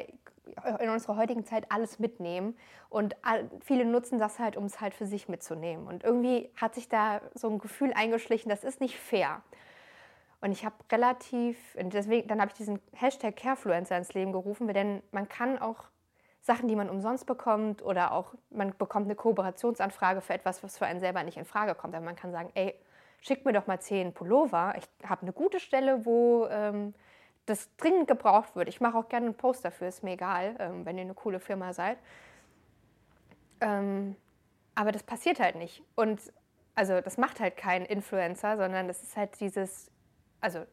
A: in unserer heutigen Zeit alles mitnehmen und viele nutzen das halt, um es halt für sich mitzunehmen. Und irgendwie hat sich da so ein Gefühl eingeschlichen, das ist nicht fair. Und ich habe relativ, deswegen, dann habe ich diesen Hashtag Carefluencer ins Leben gerufen, denn man kann auch Sachen, die man umsonst bekommt oder auch man bekommt eine Kooperationsanfrage für etwas, was für einen selber nicht in Frage kommt. Aber man kann sagen, ey, schickt mir doch mal zehn Pullover. Ich habe eine gute Stelle, wo ähm, das dringend gebraucht wird. Ich mache auch gerne einen Post dafür, ist mir egal, ähm, wenn ihr eine coole Firma seid. Ähm, aber das passiert halt nicht. Und also das macht halt kein Influencer, sondern das ist halt dieses also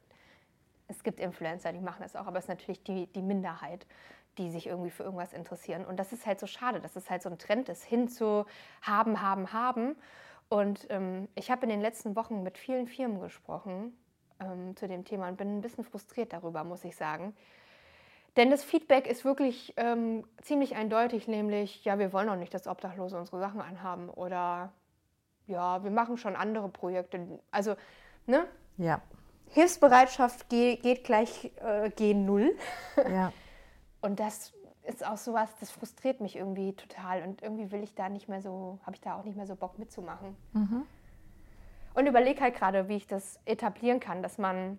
A: es gibt Influencer, die machen das auch, aber es ist natürlich die, die Minderheit, die sich irgendwie für irgendwas interessieren. Und das ist halt so schade, dass es halt so ein Trend ist, hin zu haben, haben, haben. Und ähm, ich habe in den letzten Wochen mit vielen Firmen gesprochen ähm, zu dem Thema und bin ein bisschen frustriert darüber, muss ich sagen. Denn das Feedback ist wirklich ähm, ziemlich eindeutig, nämlich, ja, wir wollen auch nicht, dass Obdachlose unsere Sachen anhaben oder ja, wir machen schon andere Projekte. Also, ne?
B: Ja.
A: Hilfsbereitschaft geht gleich äh, G0.
B: Ja.
A: Und das ist auch sowas, das frustriert mich irgendwie total. Und irgendwie will ich da nicht mehr so, habe ich da auch nicht mehr so Bock mitzumachen. Mhm. Und überlege halt gerade, wie ich das etablieren kann, dass man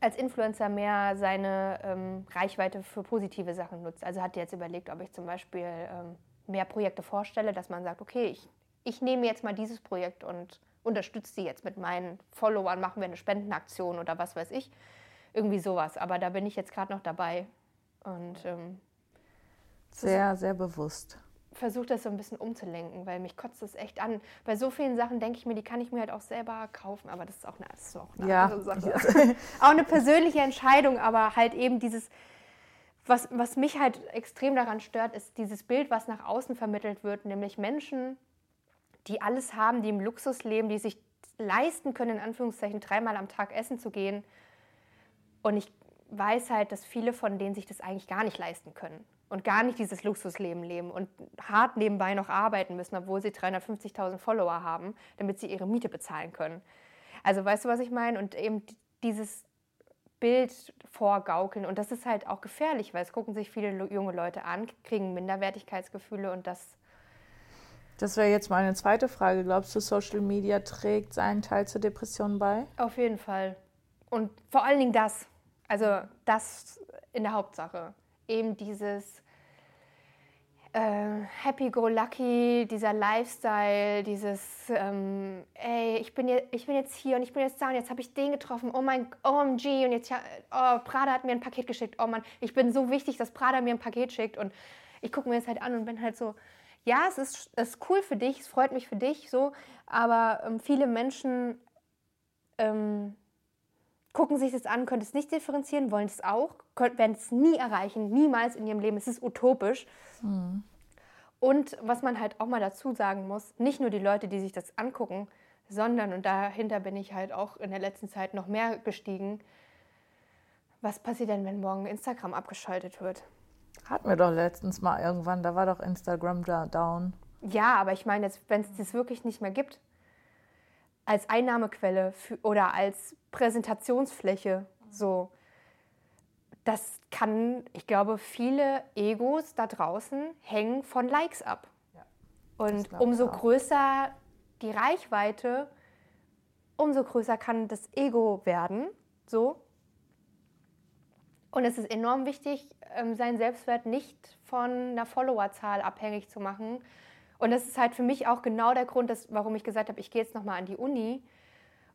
A: als Influencer mehr seine ähm, Reichweite für positive Sachen nutzt. Also hat jetzt überlegt, ob ich zum Beispiel ähm, mehr Projekte vorstelle, dass man sagt, okay, ich, ich nehme jetzt mal dieses Projekt und unterstütze die jetzt mit meinen Followern, machen wir eine Spendenaktion oder was weiß ich. Irgendwie sowas. Aber da bin ich jetzt gerade noch dabei. Und ähm,
B: sehr, sehr bewusst.
A: Versuche das so ein bisschen umzulenken, weil mich kotzt das echt an. Bei so vielen Sachen denke ich mir, die kann ich mir halt auch selber kaufen, aber das ist auch eine, ist auch eine
B: ja.
A: andere Sache. auch eine persönliche Entscheidung, aber halt eben dieses, was, was mich halt extrem daran stört, ist dieses Bild, was nach außen vermittelt wird, nämlich Menschen, die alles haben, die im Luxus leben, die sich leisten können, in Anführungszeichen dreimal am Tag essen zu gehen. Und ich weiß halt, dass viele von denen sich das eigentlich gar nicht leisten können und gar nicht dieses Luxusleben leben und hart nebenbei noch arbeiten müssen, obwohl sie 350.000 Follower haben, damit sie ihre Miete bezahlen können. Also weißt du, was ich meine? Und eben dieses Bild vorgaukeln. Und das ist halt auch gefährlich, weil es gucken sich viele junge Leute an, kriegen Minderwertigkeitsgefühle und das.
B: Das wäre jetzt meine zweite Frage. Glaubst du, Social Media trägt seinen Teil zur Depression bei?
A: Auf jeden Fall. Und vor allen Dingen das. Also das in der Hauptsache. Eben dieses äh, Happy-Go-Lucky, dieser Lifestyle, dieses, ähm, ey, ich bin, jetzt, ich bin jetzt hier und ich bin jetzt da und jetzt habe ich den getroffen, oh mein OMG und jetzt, oh, Prada hat mir ein Paket geschickt, oh Mann, ich bin so wichtig, dass Prada mir ein Paket schickt und ich gucke mir das halt an und bin halt so, ja, es ist, ist cool für dich, es freut mich für dich, so, aber ähm, viele Menschen ähm, gucken sich das an, können es nicht differenzieren, wollen es auch, können, werden es nie erreichen, niemals in ihrem Leben. Es ist utopisch. Mhm. Und was man halt auch mal dazu sagen muss, nicht nur die Leute, die sich das angucken, sondern, und dahinter bin ich halt auch in der letzten Zeit noch mehr gestiegen, was passiert denn, wenn morgen Instagram abgeschaltet wird?
B: Hatten wir doch letztens mal irgendwann, da war doch Instagram da down.
A: Ja, aber ich meine wenn es das wirklich nicht mehr gibt, als Einnahmequelle für, oder als Präsentationsfläche. So, das kann, ich glaube, viele Egos da draußen hängen von Likes ab. Ja, Und umso größer die Reichweite, umso größer kann das Ego werden. So. Und es ist enorm wichtig, ähm, seinen Selbstwert nicht von einer Followerzahl abhängig zu machen, und das ist halt für mich auch genau der Grund, dass, warum ich gesagt habe, ich gehe jetzt nochmal an die Uni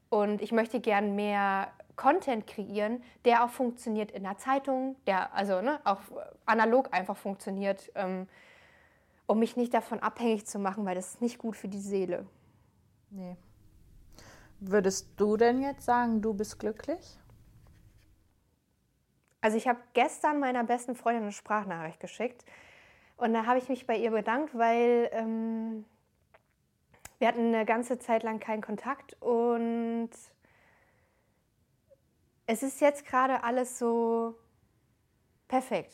A: und ich möchte gern mehr Content kreieren, der auch funktioniert in der Zeitung, der also ne, auch analog einfach funktioniert, ähm, um mich nicht davon abhängig zu machen, weil das ist nicht gut für die Seele.
B: Nee. Würdest du denn jetzt sagen, du bist glücklich?
A: Also ich habe gestern meiner besten Freundin eine Sprachnachricht geschickt und da habe ich mich bei ihr bedankt, weil ähm, wir hatten eine ganze Zeit lang keinen Kontakt und es ist jetzt gerade alles so perfekt.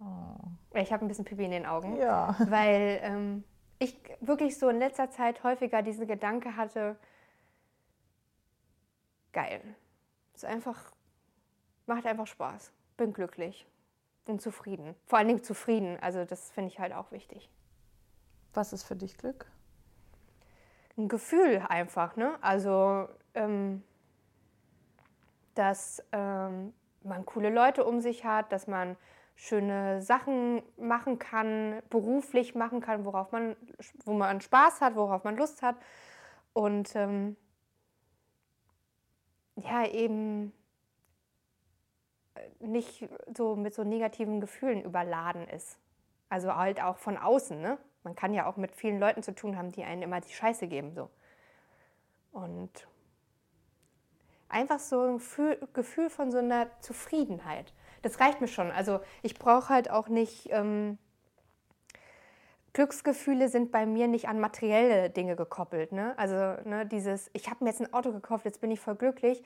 A: Oh. Ich habe ein bisschen Pipi in den Augen,
B: ja.
A: weil ähm, ich wirklich so in letzter Zeit häufiger diesen Gedanke hatte, geil, ist einfach, macht einfach Spaß, bin glücklich und zufrieden. Vor allen Dingen zufrieden. Also das finde ich halt auch wichtig.
B: Was ist für dich Glück?
A: Ein Gefühl einfach, ne? Also, ähm, dass ähm, man coole Leute um sich hat, dass man schöne Sachen machen kann, beruflich machen kann, worauf man, wo man Spaß hat, worauf man Lust hat. Und ähm, ja, eben nicht so mit so negativen Gefühlen überladen ist. Also halt auch von außen, ne? Man kann ja auch mit vielen Leuten zu tun haben, die einen immer die Scheiße geben, so. Und einfach so ein Gefühl von so einer Zufriedenheit. Das reicht mir schon. Also ich brauche halt auch nicht. Ähm, Glücksgefühle sind bei mir nicht an materielle Dinge gekoppelt. Ne? Also ne, dieses, ich habe mir jetzt ein Auto gekauft, jetzt bin ich voll glücklich.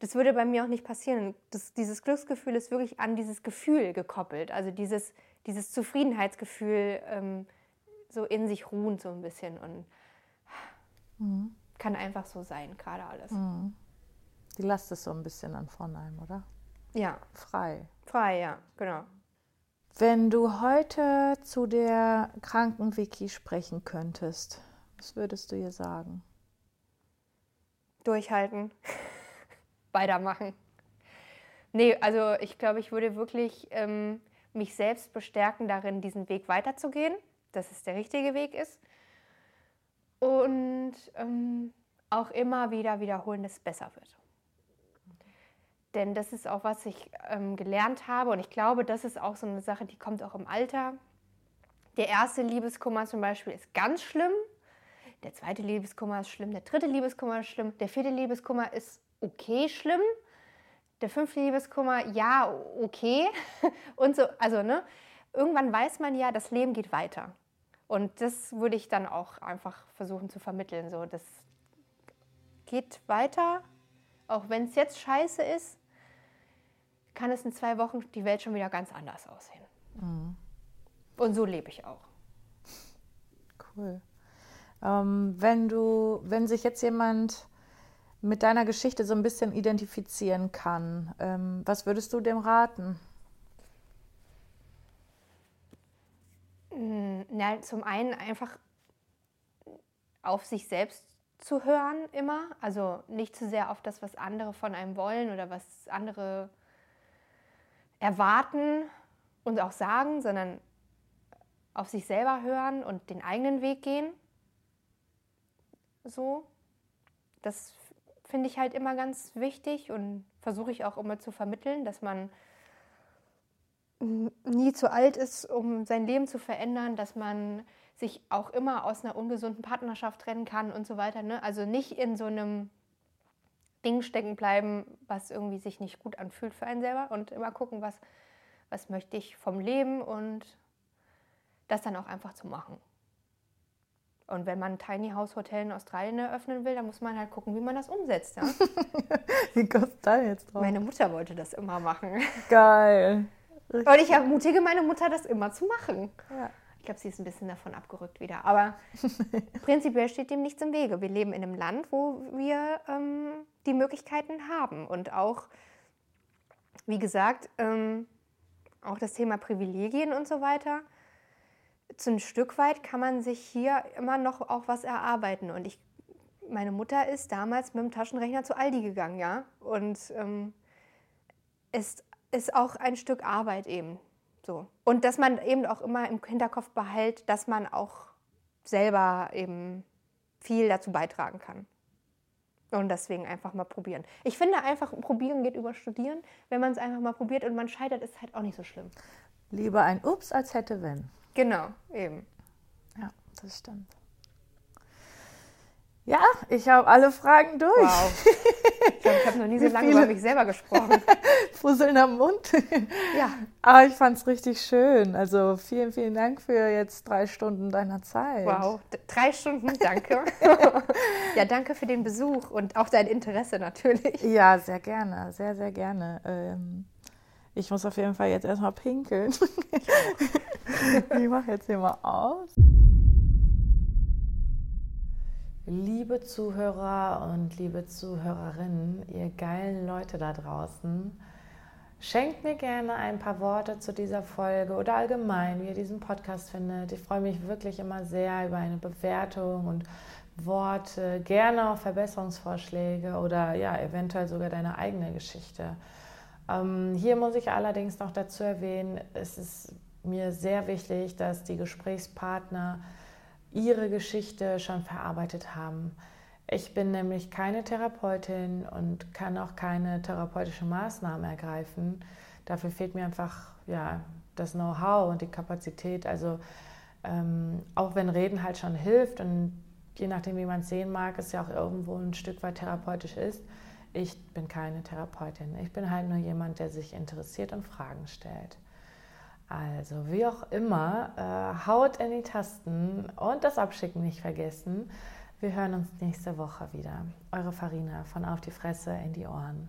A: Das würde bei mir auch nicht passieren. Das, dieses Glücksgefühl ist wirklich an dieses Gefühl gekoppelt. Also dieses, dieses Zufriedenheitsgefühl ähm, so in sich ruhend so ein bisschen und mhm. kann einfach so sein, gerade alles. Mhm.
B: Die Last ist so ein bisschen an Vornheim, oder?
A: Ja.
B: Frei.
A: Frei, ja, genau.
B: Wenn du heute zu der kranken Vicky sprechen könntest, was würdest du ihr sagen?
A: Durchhalten weitermachen. Nee, also ich glaube, ich würde wirklich ähm, mich selbst bestärken darin, diesen Weg weiterzugehen, dass es der richtige Weg ist. Und ähm, auch immer wieder wiederholen, dass es besser wird. Denn das ist auch, was ich ähm, gelernt habe. Und ich glaube, das ist auch so eine Sache, die kommt auch im Alter. Der erste Liebeskummer zum Beispiel ist ganz schlimm. Der zweite Liebeskummer ist schlimm. Der dritte Liebeskummer ist schlimm. Der vierte Liebeskummer ist okay schlimm. Der fünfte Liebeskummer, ja, okay. Und so, also, ne? Irgendwann weiß man ja, das Leben geht weiter. Und das würde ich dann auch einfach versuchen zu vermitteln. So, das geht weiter, auch wenn es jetzt scheiße ist, kann es in zwei Wochen die Welt schon wieder ganz anders aussehen. Mhm. Und so lebe ich auch.
B: Cool. Ähm, wenn du, wenn sich jetzt jemand mit deiner Geschichte so ein bisschen identifizieren kann, ähm, was würdest du dem raten?
A: Hm, na, zum einen einfach auf sich selbst zu hören immer, also nicht zu sehr auf das, was andere von einem wollen oder was andere erwarten und auch sagen, sondern auf sich selber hören und den eigenen Weg gehen. So, das finde ich halt immer ganz wichtig und versuche ich auch immer zu vermitteln, dass man nie zu alt ist, um sein Leben zu verändern, dass man sich auch immer aus einer ungesunden Partnerschaft trennen kann und so weiter. Ne? Also nicht in so einem Ding stecken bleiben, was irgendwie sich nicht gut anfühlt für einen selber und immer gucken, was, was möchte ich vom Leben und das dann auch einfach zu machen. Und wenn man ein Tiny House Hotel in Australien eröffnen will, dann muss man halt gucken, wie man das umsetzt. Ja?
B: wie kommst du da jetzt drauf?
A: Meine Mutter wollte das immer machen.
B: Geil.
A: Richtig. Und ich ermutige meine Mutter, das immer zu machen. Ja. Ich glaube, sie ist ein bisschen davon abgerückt wieder. Aber prinzipiell steht dem nichts im Wege. Wir leben in einem Land, wo wir ähm, die Möglichkeiten haben. Und auch, wie gesagt, ähm, auch das Thema Privilegien und so weiter. Zu ein Stück weit kann man sich hier immer noch auch was erarbeiten. Und ich, meine Mutter ist damals mit dem Taschenrechner zu Aldi gegangen, ja. Und ähm, ist, ist auch ein Stück Arbeit eben. So. Und dass man eben auch immer im Hinterkopf behält, dass man auch selber eben viel dazu beitragen kann. Und deswegen einfach mal probieren. Ich finde einfach, probieren geht über studieren. Wenn man es einfach mal probiert und man scheitert, ist es halt auch nicht so schlimm.
B: Lieber ein Ups als hätte wenn.
A: Genau, eben.
B: Ja, das stimmt. Ja, ich habe alle Fragen durch. Wow.
A: Ich ich habe noch nie so lange über mich selber gesprochen.
B: Fusseln am Mund.
A: Ja.
B: Aber ich fand es richtig schön. Also vielen, vielen Dank für jetzt drei Stunden deiner Zeit.
A: Wow, drei Stunden, danke. ja, danke für den Besuch und auch dein Interesse natürlich.
B: Ja, sehr gerne, sehr, sehr gerne. Ähm, ich muss auf jeden Fall jetzt erstmal pinkeln. Ich, mache jetzt hier mal aus. Liebe Zuhörer und liebe Zuhörerinnen, ihr geilen Leute da draußen, schenkt mir gerne ein paar Worte zu dieser Folge oder allgemein, wie ihr diesen Podcast findet. Ich freue mich wirklich immer sehr über eine Bewertung und Worte, gerne auch Verbesserungsvorschläge oder ja, eventuell sogar deine eigene Geschichte. Ähm, hier muss ich allerdings noch dazu erwähnen, es ist mir sehr wichtig, dass die Gesprächspartner ihre Geschichte schon verarbeitet haben. Ich bin nämlich keine Therapeutin und kann auch keine therapeutischen Maßnahmen ergreifen. Dafür fehlt mir einfach ja, das Know-how und die Kapazität. Also ähm, auch wenn Reden halt schon hilft und je nachdem, wie man es sehen mag, es ja auch irgendwo ein Stück weit therapeutisch ist, ich bin keine Therapeutin. Ich bin halt nur jemand, der sich interessiert und Fragen stellt. Also, wie auch immer, äh, haut in die Tasten und das Abschicken nicht vergessen. Wir hören uns nächste Woche wieder. Eure Farina von Auf die Fresse in die Ohren.